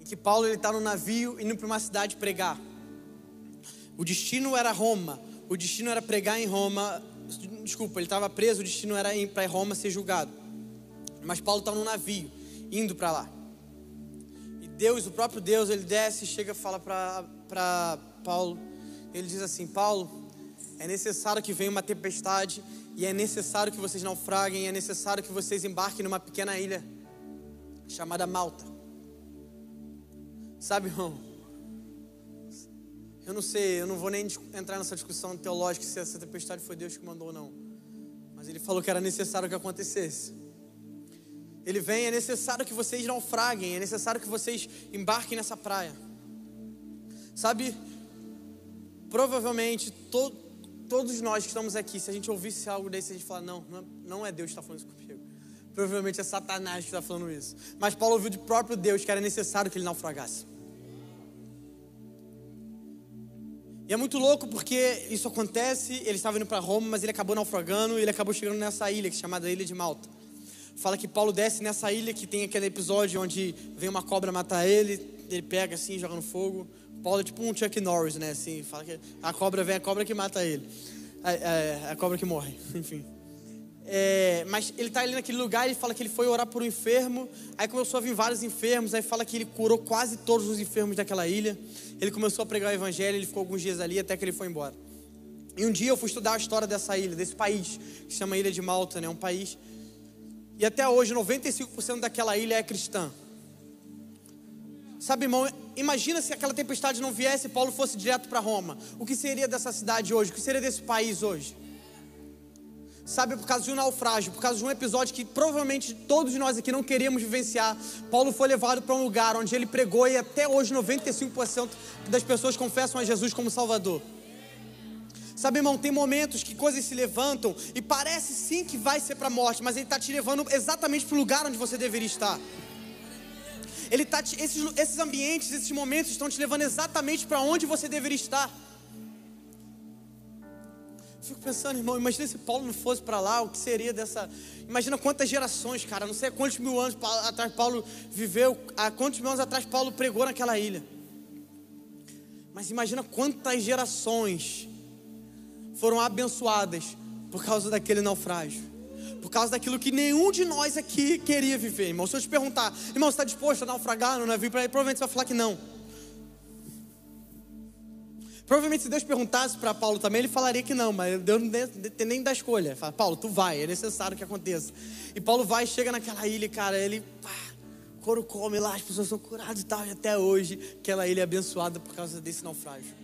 Em que Paulo ele está no navio indo para uma cidade pregar. O destino era Roma. O destino era pregar em Roma. Desculpa, ele estava preso. O destino era ir para Roma ser julgado. Mas Paulo está no navio, indo para lá. E Deus, o próprio Deus, ele desce chega fala para Paulo ele diz assim: Paulo, é necessário que venha uma tempestade, e é necessário que vocês naufraguem, é necessário que vocês embarquem numa pequena ilha chamada Malta. Sabe, irmão? Eu não sei, eu não vou nem entrar nessa discussão teológica se essa tempestade foi Deus que mandou ou não. Mas ele falou que era necessário que acontecesse. Ele vem, é necessário que vocês naufraguem, é necessário que vocês embarquem nessa praia. Sabe, provavelmente to, todos nós que estamos aqui, se a gente ouvisse algo desse, a gente fala, não, não é Deus que está falando isso comigo. Provavelmente é Satanás que está falando isso. Mas Paulo ouviu de próprio Deus que era necessário que ele naufragasse. E é muito louco porque isso acontece, ele estava indo para Roma, mas ele acabou naufragando e ele acabou chegando nessa ilha, que é chamada Ilha de Malta. Fala que Paulo desce nessa ilha que tem aquele episódio onde vem uma cobra matar ele, ele pega assim, joga no fogo. Paulo é tipo um Chuck Norris, né? Assim, fala que a cobra vem, a cobra que mata ele. A, a, a cobra que morre, <laughs> enfim. É, mas ele está ali naquele lugar, ele fala que ele foi orar por um enfermo, aí começou a vir vários enfermos, aí fala que ele curou quase todos os enfermos daquela ilha. Ele começou a pregar o evangelho, ele ficou alguns dias ali até que ele foi embora. E um dia eu fui estudar a história dessa ilha, desse país, que se chama Ilha de Malta, né? Um país. E até hoje 95% daquela ilha é cristã. Sabe, irmão, imagina se aquela tempestade não viesse e Paulo fosse direto para Roma. O que seria dessa cidade hoje? O que seria desse país hoje? Sabe, por causa de um naufrágio, por causa de um episódio que provavelmente todos nós aqui não queríamos vivenciar, Paulo foi levado para um lugar onde ele pregou e até hoje 95% das pessoas confessam a Jesus como Salvador. Sabe, irmão, tem momentos que coisas se levantam e parece sim que vai ser para a morte, mas ele está te levando exatamente para o lugar onde você deveria estar. Ele tá te, esses, esses ambientes, esses momentos estão te levando exatamente para onde você deveria estar. Fico pensando, irmão, imagina se Paulo não fosse para lá, o que seria dessa. Imagina quantas gerações, cara, não sei quantos mil anos atrás Paulo viveu, há quantos mil anos atrás Paulo pregou naquela ilha. Mas imagina quantas gerações foram abençoadas por causa daquele naufrágio por causa daquilo que nenhum de nós aqui queria viver, irmão. Se eu te perguntar, irmão, você está disposto a naufragar no navio? Provavelmente você vai falar que não. Provavelmente se Deus perguntasse para Paulo também, ele falaria que não, mas Deus não tem nem da escolha. Fala, Paulo, tu vai, é necessário que aconteça. E Paulo vai, chega naquela ilha, cara, ele, pá, couro come lá, as pessoas são curadas e tal, e até hoje aquela ilha é abençoada por causa desse naufrágio.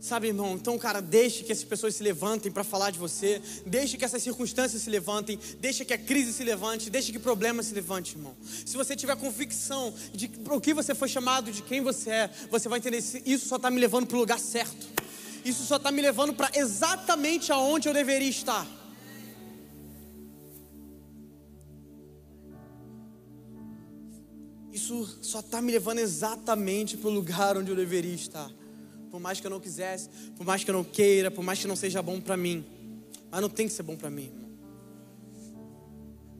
Sabe, irmão? Então, cara, deixe que essas pessoas se levantem para falar de você. Deixe que essas circunstâncias se levantem. Deixe que a crise se levante. Deixe que o problema se levante, irmão. Se você tiver convicção de o que você foi chamado, de quem você é, você vai entender isso só está me levando para o lugar certo. Isso só está me levando para exatamente aonde eu deveria estar. Isso só está me levando exatamente para o lugar onde eu deveria estar por mais que eu não quisesse, por mais que eu não queira, por mais que não seja bom para mim. Mas não tem que ser bom para mim, irmão.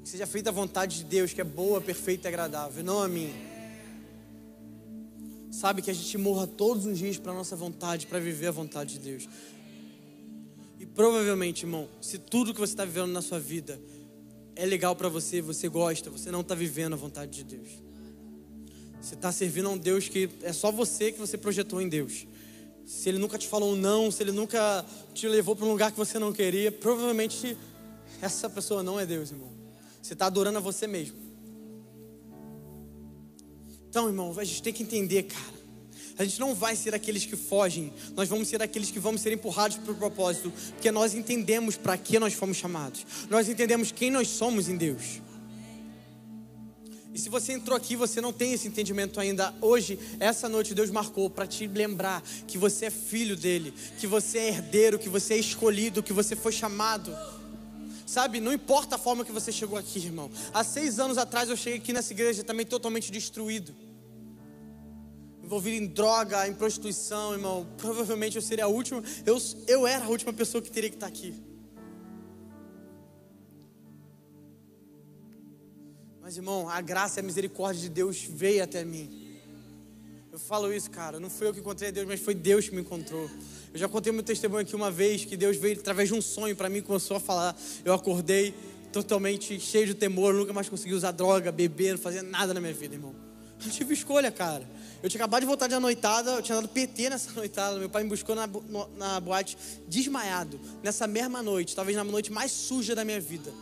Que seja feita a vontade de Deus, que é boa, perfeita e agradável, não a mim. Sabe que a gente morra todos os dias para nossa vontade, para viver a vontade de Deus. E provavelmente, irmão, se tudo que você está vivendo na sua vida é legal para você, você gosta, você não está vivendo a vontade de Deus. Você está servindo a um Deus que é só você que você projetou em Deus se ele nunca te falou um não, se ele nunca te levou para um lugar que você não queria, provavelmente essa pessoa não é Deus, irmão. Você está adorando a você mesmo. Então, irmão, a gente tem que entender, cara. A gente não vai ser aqueles que fogem, nós vamos ser aqueles que vamos ser empurrados para o propósito, porque nós entendemos para que nós fomos chamados, nós entendemos quem nós somos em Deus. E se você entrou aqui, você não tem esse entendimento ainda. Hoje, essa noite, Deus marcou para te lembrar que você é filho dele, que você é herdeiro, que você é escolhido, que você foi chamado. Sabe, não importa a forma que você chegou aqui, irmão. Há seis anos atrás eu cheguei aqui nessa igreja também totalmente destruído. Envolvido em droga, em prostituição, irmão. Provavelmente eu seria a última. Eu, eu era a última pessoa que teria que estar aqui. Mas, irmão, a graça e a misericórdia de Deus veio até mim. Eu falo isso, cara. Não fui eu que encontrei Deus, mas foi Deus que me encontrou. Eu já contei meu testemunho aqui uma vez que Deus veio através de um sonho para mim, começou a falar. Eu acordei totalmente cheio de temor, nunca mais consegui usar droga, beber, não fazer nada na minha vida, irmão. Não tive escolha, cara. Eu tinha acabado de voltar de noitada, eu tinha dado PT nessa <laughs> noitada. Meu pai me buscou na, na boate desmaiado, nessa mesma noite, talvez na noite mais suja da minha vida.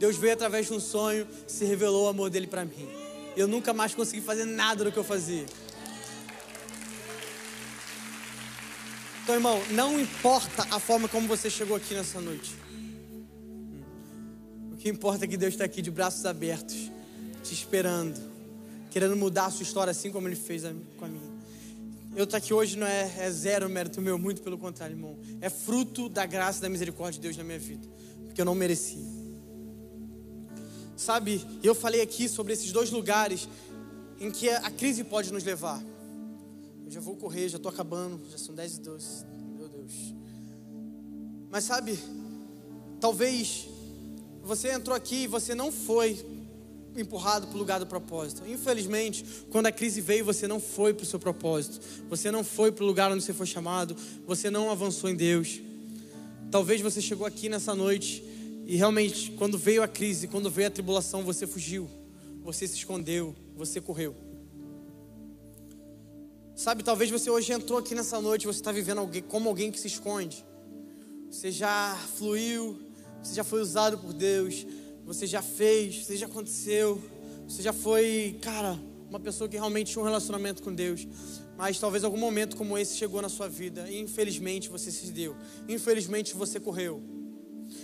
Deus veio através de um sonho, se revelou o amor dele para mim. Eu nunca mais consegui fazer nada do que eu fazia. Então, irmão, não importa a forma como você chegou aqui nessa noite. O que importa é que Deus está aqui de braços abertos, te esperando, querendo mudar a sua história assim como Ele fez com a minha. Eu estar aqui hoje não é, é zero mérito meu, muito pelo contrário, irmão. É fruto da graça e da misericórdia de Deus na minha vida, porque eu não merecia. Sabe, eu falei aqui sobre esses dois lugares em que a crise pode nos levar. Eu já vou correr, já estou acabando, já são 10 e 12. Meu Deus. Mas sabe, talvez você entrou aqui e você não foi empurrado para o lugar do propósito. Infelizmente, quando a crise veio, você não foi para o seu propósito. Você não foi para o lugar onde você foi chamado. Você não avançou em Deus. Talvez você chegou aqui nessa noite e realmente, quando veio a crise, quando veio a tribulação, você fugiu, você se escondeu, você correu. Sabe, talvez você hoje entrou aqui nessa noite, você está vivendo alguém, como alguém que se esconde. Você já fluiu, você já foi usado por Deus, você já fez, você já aconteceu, você já foi, cara, uma pessoa que realmente tinha um relacionamento com Deus. Mas talvez algum momento como esse chegou na sua vida e infelizmente você se deu, infelizmente você correu.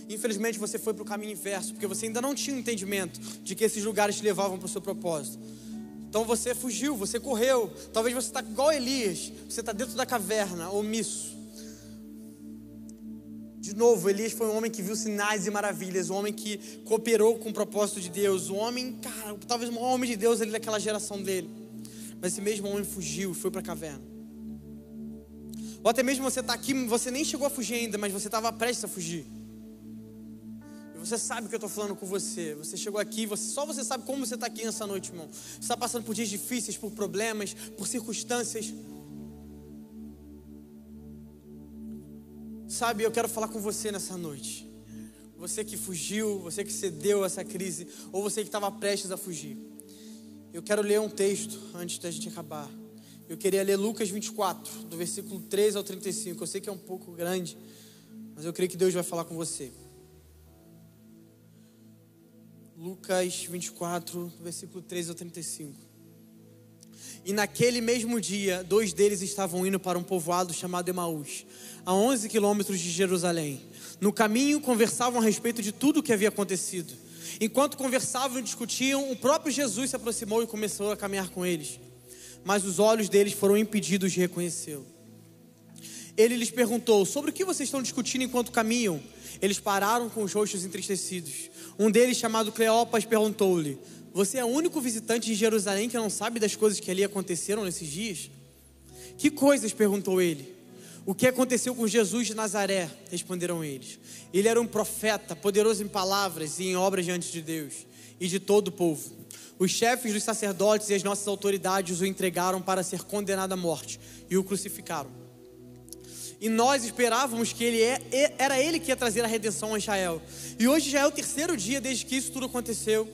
Infelizmente você foi para o caminho inverso, porque você ainda não tinha entendimento de que esses lugares te levavam para o seu propósito. Então você fugiu, você correu. Talvez você está igual Elias, você está dentro da caverna, omisso. De novo, Elias foi um homem que viu sinais e maravilhas, um homem que cooperou com o propósito de Deus, um homem, cara, talvez o maior homem de Deus ali daquela geração dele. Mas esse mesmo homem fugiu e foi para a caverna. Ou até mesmo você está aqui, você nem chegou a fugir ainda, mas você estava prestes a fugir. Você sabe que eu estou falando com você. Você chegou aqui, você, só você sabe como você está aqui nessa noite, irmão. Você está passando por dias difíceis, por problemas, por circunstâncias. Sabe, eu quero falar com você nessa noite. Você que fugiu, você que cedeu a essa crise, ou você que estava prestes a fugir. Eu quero ler um texto antes da gente acabar. Eu queria ler Lucas 24, do versículo 13 ao 35. Eu sei que é um pouco grande, mas eu creio que Deus vai falar com você. Lucas 24, versículo 13 ao 35. E naquele mesmo dia, dois deles estavam indo para um povoado chamado Emaús, a 11 quilômetros de Jerusalém. No caminho, conversavam a respeito de tudo o que havia acontecido. Enquanto conversavam e discutiam, o próprio Jesus se aproximou e começou a caminhar com eles. Mas os olhos deles foram impedidos de reconhecê-lo. Ele lhes perguntou: Sobre o que vocês estão discutindo enquanto caminham? Eles pararam com os rostos entristecidos. Um deles, chamado Cleopas, perguntou-lhe: Você é o único visitante de Jerusalém que não sabe das coisas que ali aconteceram nesses dias? Que coisas? perguntou ele. O que aconteceu com Jesus de Nazaré? Responderam eles. Ele era um profeta, poderoso em palavras e em obras diante de Deus e de todo o povo. Os chefes dos sacerdotes e as nossas autoridades o entregaram para ser condenado à morte e o crucificaram. E nós esperávamos que ele é, era ele que ia trazer a redenção a Israel. E hoje já é o terceiro dia desde que isso tudo aconteceu.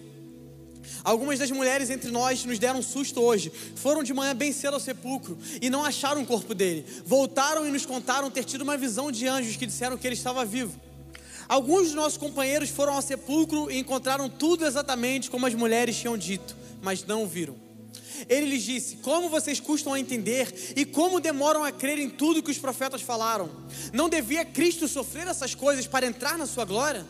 Algumas das mulheres entre nós nos deram susto hoje. Foram de manhã bem cedo ao sepulcro e não acharam o corpo dele. Voltaram e nos contaram ter tido uma visão de anjos que disseram que ele estava vivo. Alguns dos nossos companheiros foram ao sepulcro e encontraram tudo exatamente como as mulheres tinham dito, mas não o viram. Ele lhes disse: Como vocês custam a entender e como demoram a crer em tudo que os profetas falaram? Não devia Cristo sofrer essas coisas para entrar na sua glória?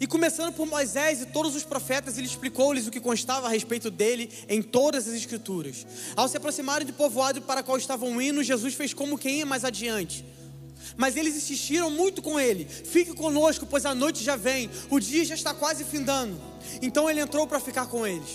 E começando por Moisés e todos os profetas, ele explicou-lhes o que constava a respeito dele em todas as escrituras. Ao se aproximarem do povoado para qual estavam indo, Jesus fez como quem ia mais adiante. Mas eles insistiram muito com ele: Fique conosco, pois a noite já vem, o dia já está quase findando. Então ele entrou para ficar com eles.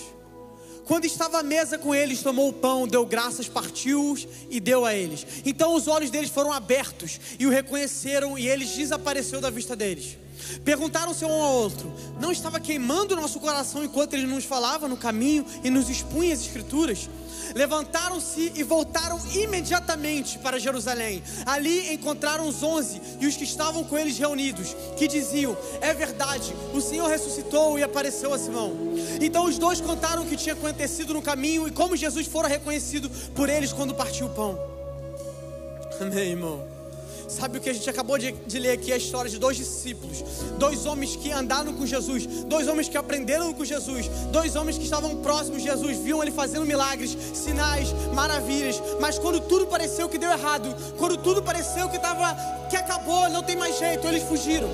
Quando estava à mesa com eles, tomou o pão, deu graças, partiu-os e deu a eles. Então os olhos deles foram abertos e o reconheceram e ele desapareceu da vista deles. Perguntaram-se um ao outro: Não estava queimando o nosso coração enquanto ele nos falava no caminho e nos expunha as Escrituras? Levantaram-se e voltaram imediatamente para Jerusalém. Ali encontraram os onze e os que estavam com eles reunidos, que diziam: É verdade, o Senhor ressuscitou e apareceu a Simão. Então os dois contaram o que tinha acontecido no caminho e como Jesus fora reconhecido por eles quando partiu o pão. <laughs> Amém, irmão. Sabe o que a gente acabou de, de ler aqui? A história de dois discípulos, dois homens que andaram com Jesus, dois homens que aprenderam com Jesus, dois homens que estavam próximos de Jesus, viam ele fazendo milagres, sinais, maravilhas, mas quando tudo pareceu que deu errado, quando tudo pareceu que tava, que acabou, não tem mais jeito, eles fugiram.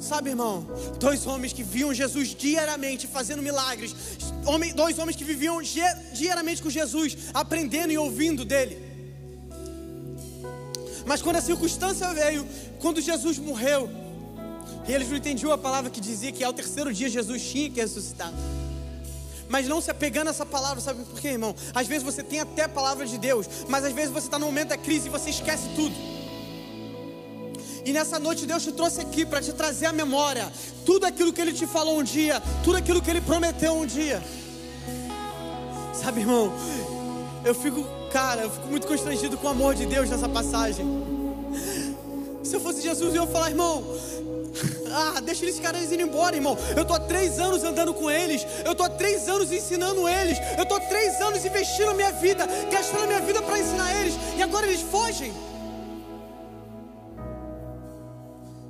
Sabe, irmão, dois homens que viam Jesus diariamente fazendo milagres, dois homens que viviam diariamente com Jesus, aprendendo e ouvindo dele. Mas quando a circunstância veio, quando Jesus morreu, e eles não entendiam a palavra que dizia que ao terceiro dia Jesus tinha que ressuscitar. Mas não se apegando a essa palavra, sabe por quê, irmão? Às vezes você tem até a palavra de Deus, mas às vezes você está no momento da crise e você esquece tudo. E nessa noite Deus te trouxe aqui para te trazer à memória tudo aquilo que Ele te falou um dia, tudo aquilo que Ele prometeu um dia. Sabe, irmão, eu fico Cara, eu fico muito constrangido com o amor de Deus nessa passagem. Se eu fosse Jesus, eu ia falar, irmão, ah, deixa eles caras irem embora, irmão. Eu tô há três anos andando com eles. Eu tô há três anos ensinando eles. Eu tô há três anos investindo a minha vida, gastando a minha vida para ensinar eles. E agora eles fogem.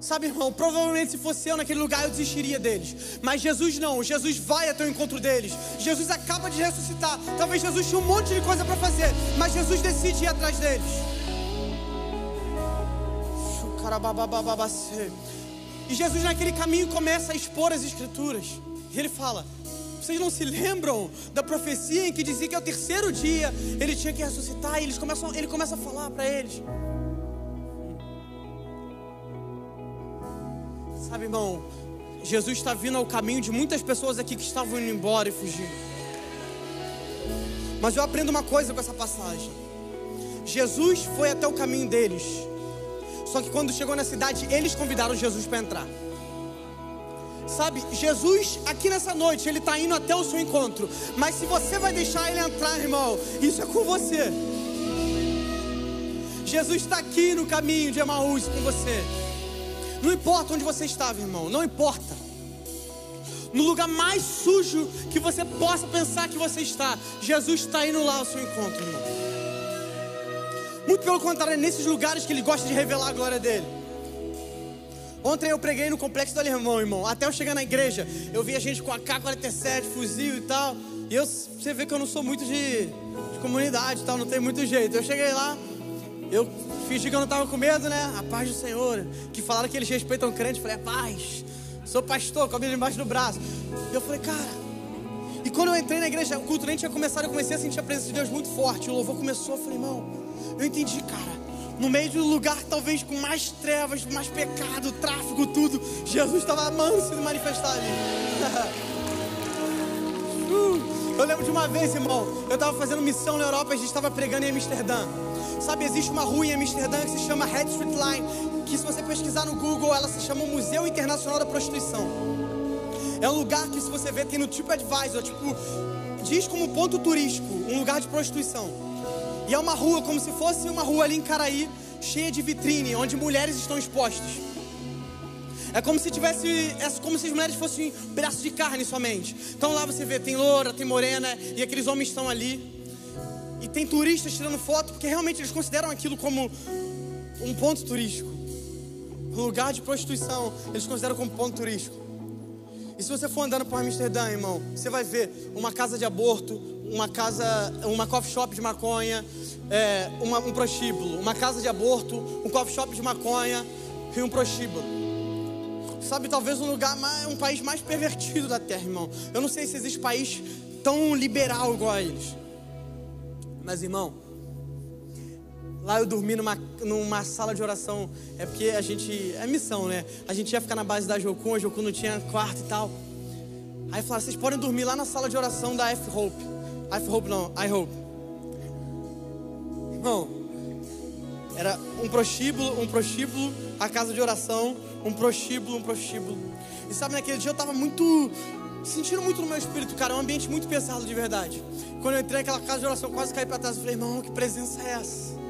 Sabe, irmão, provavelmente se fosse eu naquele lugar eu desistiria deles. Mas Jesus não, Jesus vai até o encontro deles. Jesus acaba de ressuscitar. Talvez Jesus tinha um monte de coisa para fazer, mas Jesus decide ir atrás deles. E Jesus naquele caminho começa a expor as escrituras. E ele fala: vocês não se lembram da profecia em que dizia que ao terceiro dia ele tinha que ressuscitar? E eles começam, ele começa a falar para eles. Sabe, irmão, Jesus está vindo ao caminho de muitas pessoas aqui que estavam indo embora e fugindo. Mas eu aprendo uma coisa com essa passagem. Jesus foi até o caminho deles. Só que quando chegou na cidade, eles convidaram Jesus para entrar. Sabe, Jesus aqui nessa noite, ele está indo até o seu encontro. Mas se você vai deixar ele entrar, irmão, isso é com você. Jesus está aqui no caminho de Emaús com você. Não importa onde você estava, irmão, não importa. no lugar mais sujo que você possa pensar que você está, Jesus está indo lá ao seu encontro, irmão. Muito pelo contrário, é nesses lugares que ele gosta de revelar a glória dele. Ontem eu preguei no Complexo do Alemão, irmão. Até eu chegar na igreja, eu vi a gente com a K-47, fuzil e tal. E eu, você vê que eu não sou muito de, de comunidade e tal, não tem muito jeito. Eu cheguei lá, eu fingi que eu não estava com medo, né? A paz do Senhor. Que falaram que eles respeitam crente. Falei, é paz. Sou pastor, com a Bíblia embaixo do braço. E eu falei, cara. E quando eu entrei na igreja, o culto nem tinha começado, eu comecei a sentir a presença de Deus muito forte. O louvor começou, eu falei, irmão, eu entendi, cara no meio de um lugar talvez com mais trevas, mais pecado, tráfico, tudo, Jesus estava manso se manifestar ali. <laughs> uh, eu lembro de uma vez, irmão, eu estava fazendo missão na Europa, a gente estava pregando em Amsterdã. Sabe, existe uma rua em Amsterdã que se chama Head Street Line, que se você pesquisar no Google, ela se chama Museu Internacional da Prostituição. É um lugar que se você ver tem no TripAdvisor, tipo, diz como ponto turístico, um lugar de prostituição. E é uma rua como se fosse uma rua ali em Caraí, cheia de vitrine, onde mulheres estão expostas. É como se tivesse, é como se as mulheres fossem um de carne somente. Então lá você vê, tem loura, tem morena, e aqueles homens estão ali. Tem turistas tirando foto, porque realmente eles consideram aquilo como um ponto turístico. Um lugar de prostituição, eles consideram como ponto turístico. E se você for andando por Amsterdã, irmão, você vai ver uma casa de aborto, uma casa, uma coffee shop de maconha, é, uma, um prostíbulo, uma casa de aborto, um coffee shop de maconha e um prostíbulo. Sabe, talvez um lugar, mais, um país mais pervertido da terra, irmão. Eu não sei se existe país tão liberal igual a eles. Mas, irmão, lá eu dormi numa, numa sala de oração. É porque a gente. É missão, né? A gente ia ficar na base da Jocum, a Jocum não tinha quarto e tal. Aí falaram, vocês podem dormir lá na sala de oração da F Hope. I hope não, I hope. Não. Era um prostíbulo, um prostíbulo, a casa de oração, um prostíbulo, um prostíbulo. E sabe, naquele dia eu tava muito. Sentindo muito no meu espírito, cara, é um ambiente muito pesado de verdade. Quando eu entrei naquela casa de oração, quase caí para trás. Eu falei, irmão, que presença é essa?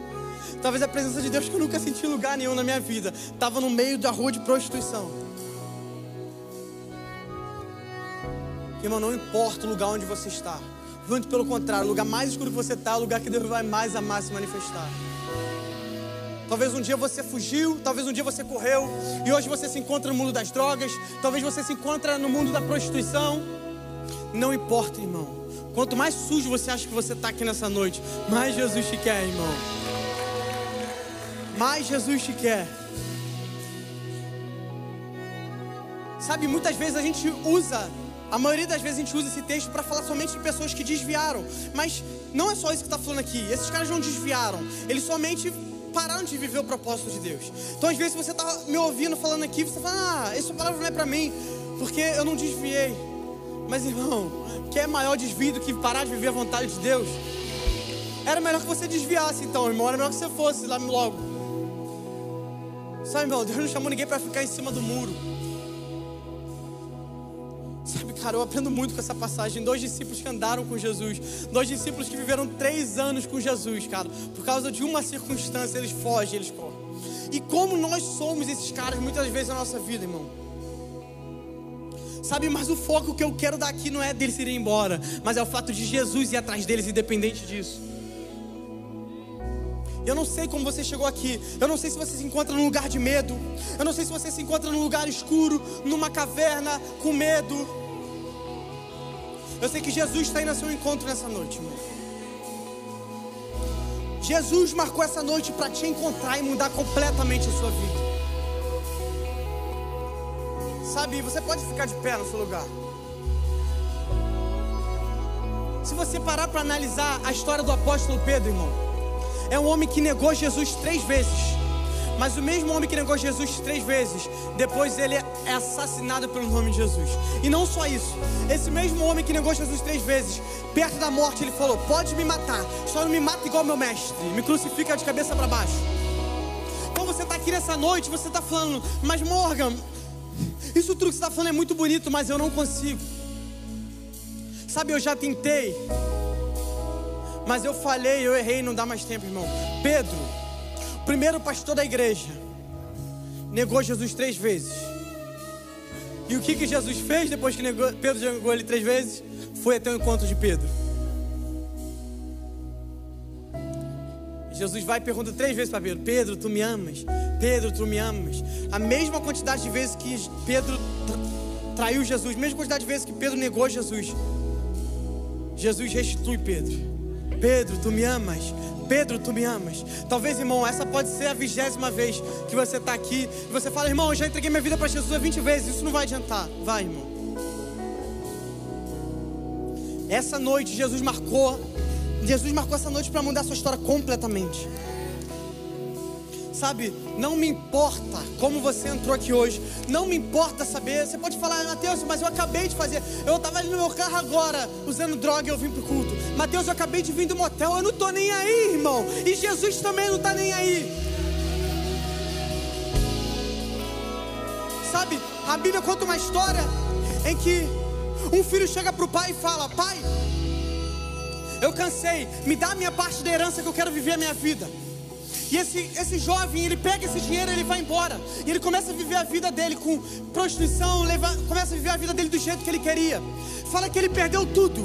Talvez a presença de Deus que eu nunca senti em lugar nenhum na minha vida. Tava no meio da rua de prostituição. Irmão, não importa o lugar onde você está. Muito pelo contrário, o lugar mais escuro que você está é o lugar que Deus vai mais amar se manifestar. Talvez um dia você fugiu, talvez um dia você correu, e hoje você se encontra no mundo das drogas, talvez você se encontra no mundo da prostituição. Não importa, irmão. Quanto mais sujo você acha que você está aqui nessa noite, mais Jesus te quer, irmão. Mais Jesus te quer. Sabe, muitas vezes a gente usa a maioria das vezes a gente usa esse texto para falar somente de pessoas que desviaram. Mas não é só isso que está falando aqui. Esses caras não desviaram. Eles somente pararam de viver o propósito de Deus. Então, às vezes, você está me ouvindo falando aqui, você fala, ah, essa palavra não é para mim, porque eu não desviei. Mas, irmão, que é maior desvio do que parar de viver a vontade de Deus? Era melhor que você desviasse, então, irmão. Era melhor que você fosse lá logo. Sabe, irmão, Deus não chamou ninguém para ficar em cima do muro. Cara, eu aprendo muito com essa passagem. Dois discípulos que andaram com Jesus, dois discípulos que viveram três anos com Jesus, cara. Por causa de uma circunstância, eles fogem, eles correm. E como nós somos esses caras muitas vezes na nossa vida, irmão. Sabe, mas o foco que eu quero dar aqui não é deles irem embora, mas é o fato de Jesus ir atrás deles, independente disso. Eu não sei como você chegou aqui. Eu não sei se você se encontra num lugar de medo. Eu não sei se você se encontra num lugar escuro, numa caverna, com medo. Eu sei que Jesus está indo ao seu encontro nessa noite, irmão. Jesus marcou essa noite para te encontrar e mudar completamente a sua vida. Sabe, você pode ficar de pé no seu lugar. Se você parar para analisar a história do apóstolo Pedro, irmão é um homem que negou Jesus três vezes. Mas o mesmo homem que negou Jesus três vezes, depois ele é assassinado pelo nome de Jesus. E não só isso, esse mesmo homem que negou Jesus três vezes, perto da morte, ele falou: Pode me matar, só não me mata igual meu mestre, me crucifica de cabeça para baixo. Então você está aqui nessa noite, você está falando, mas Morgan, isso tudo que você está falando é muito bonito, mas eu não consigo. Sabe, eu já tentei, mas eu falhei, eu errei, não dá mais tempo, irmão. Pedro, primeiro pastor da igreja, negou Jesus três vezes. E o que, que Jesus fez depois que negou, Pedro negou ele três vezes? Foi até o encontro de Pedro. Jesus vai e pergunta três vezes para Pedro: Pedro, tu me amas? Pedro, tu me amas? A mesma quantidade de vezes que Pedro traiu Jesus, a mesma quantidade de vezes que Pedro negou Jesus. Jesus restitui Pedro. Pedro, tu me amas? Pedro, tu me amas? Talvez, irmão, essa pode ser a vigésima vez que você está aqui e você fala, irmão, eu já entreguei minha vida para Jesus há 20 vezes, isso não vai adiantar. Vai, irmão. Essa noite Jesus marcou, Jesus marcou essa noite para mudar a sua história completamente sabe, não me importa como você entrou aqui hoje, não me importa saber. Você pode falar, Mateus, mas eu acabei de fazer. Eu estava ali no meu carro agora, usando droga e eu vim para o culto. Mateus, eu acabei de vir do motel, eu não estou nem aí, irmão. E Jesus também não está nem aí. Sabe, a Bíblia conta uma história em que um filho chega para o pai e fala: Pai, eu cansei, me dá a minha parte da herança que eu quero viver a minha vida. E esse, esse jovem, ele pega esse dinheiro e ele vai embora. E ele começa a viver a vida dele com prostituição, leva, começa a viver a vida dele do jeito que ele queria. Fala que ele perdeu tudo.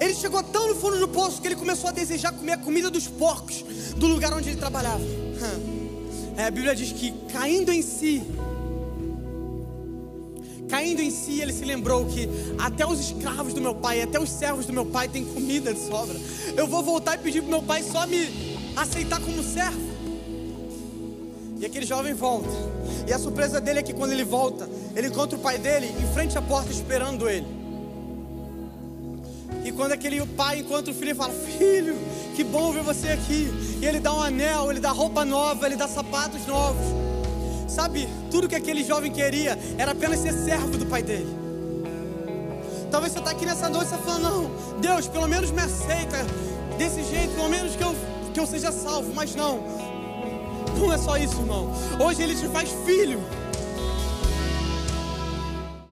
Ele chegou tão no fundo do poço que ele começou a desejar comer a comida dos porcos do lugar onde ele trabalhava. É, a Bíblia diz que caindo em si, caindo em si, ele se lembrou que até os escravos do meu pai, até os servos do meu pai têm comida de sobra. Eu vou voltar e pedir para meu pai só me aceitar como servo. E aquele jovem volta. E a surpresa dele é que quando ele volta, ele encontra o pai dele em frente à porta esperando ele. E quando aquele pai encontra o filho, ele fala: Filho, que bom ver você aqui. E ele dá um anel, ele dá roupa nova, ele dá sapatos novos. Sabe, tudo que aquele jovem queria era apenas ser servo do pai dele. Talvez você está aqui nessa noite e falando: Não, Deus, pelo menos me aceita desse jeito, pelo menos que eu que eu seja salvo, mas não. Não é só isso, irmão. Hoje ele te faz filho.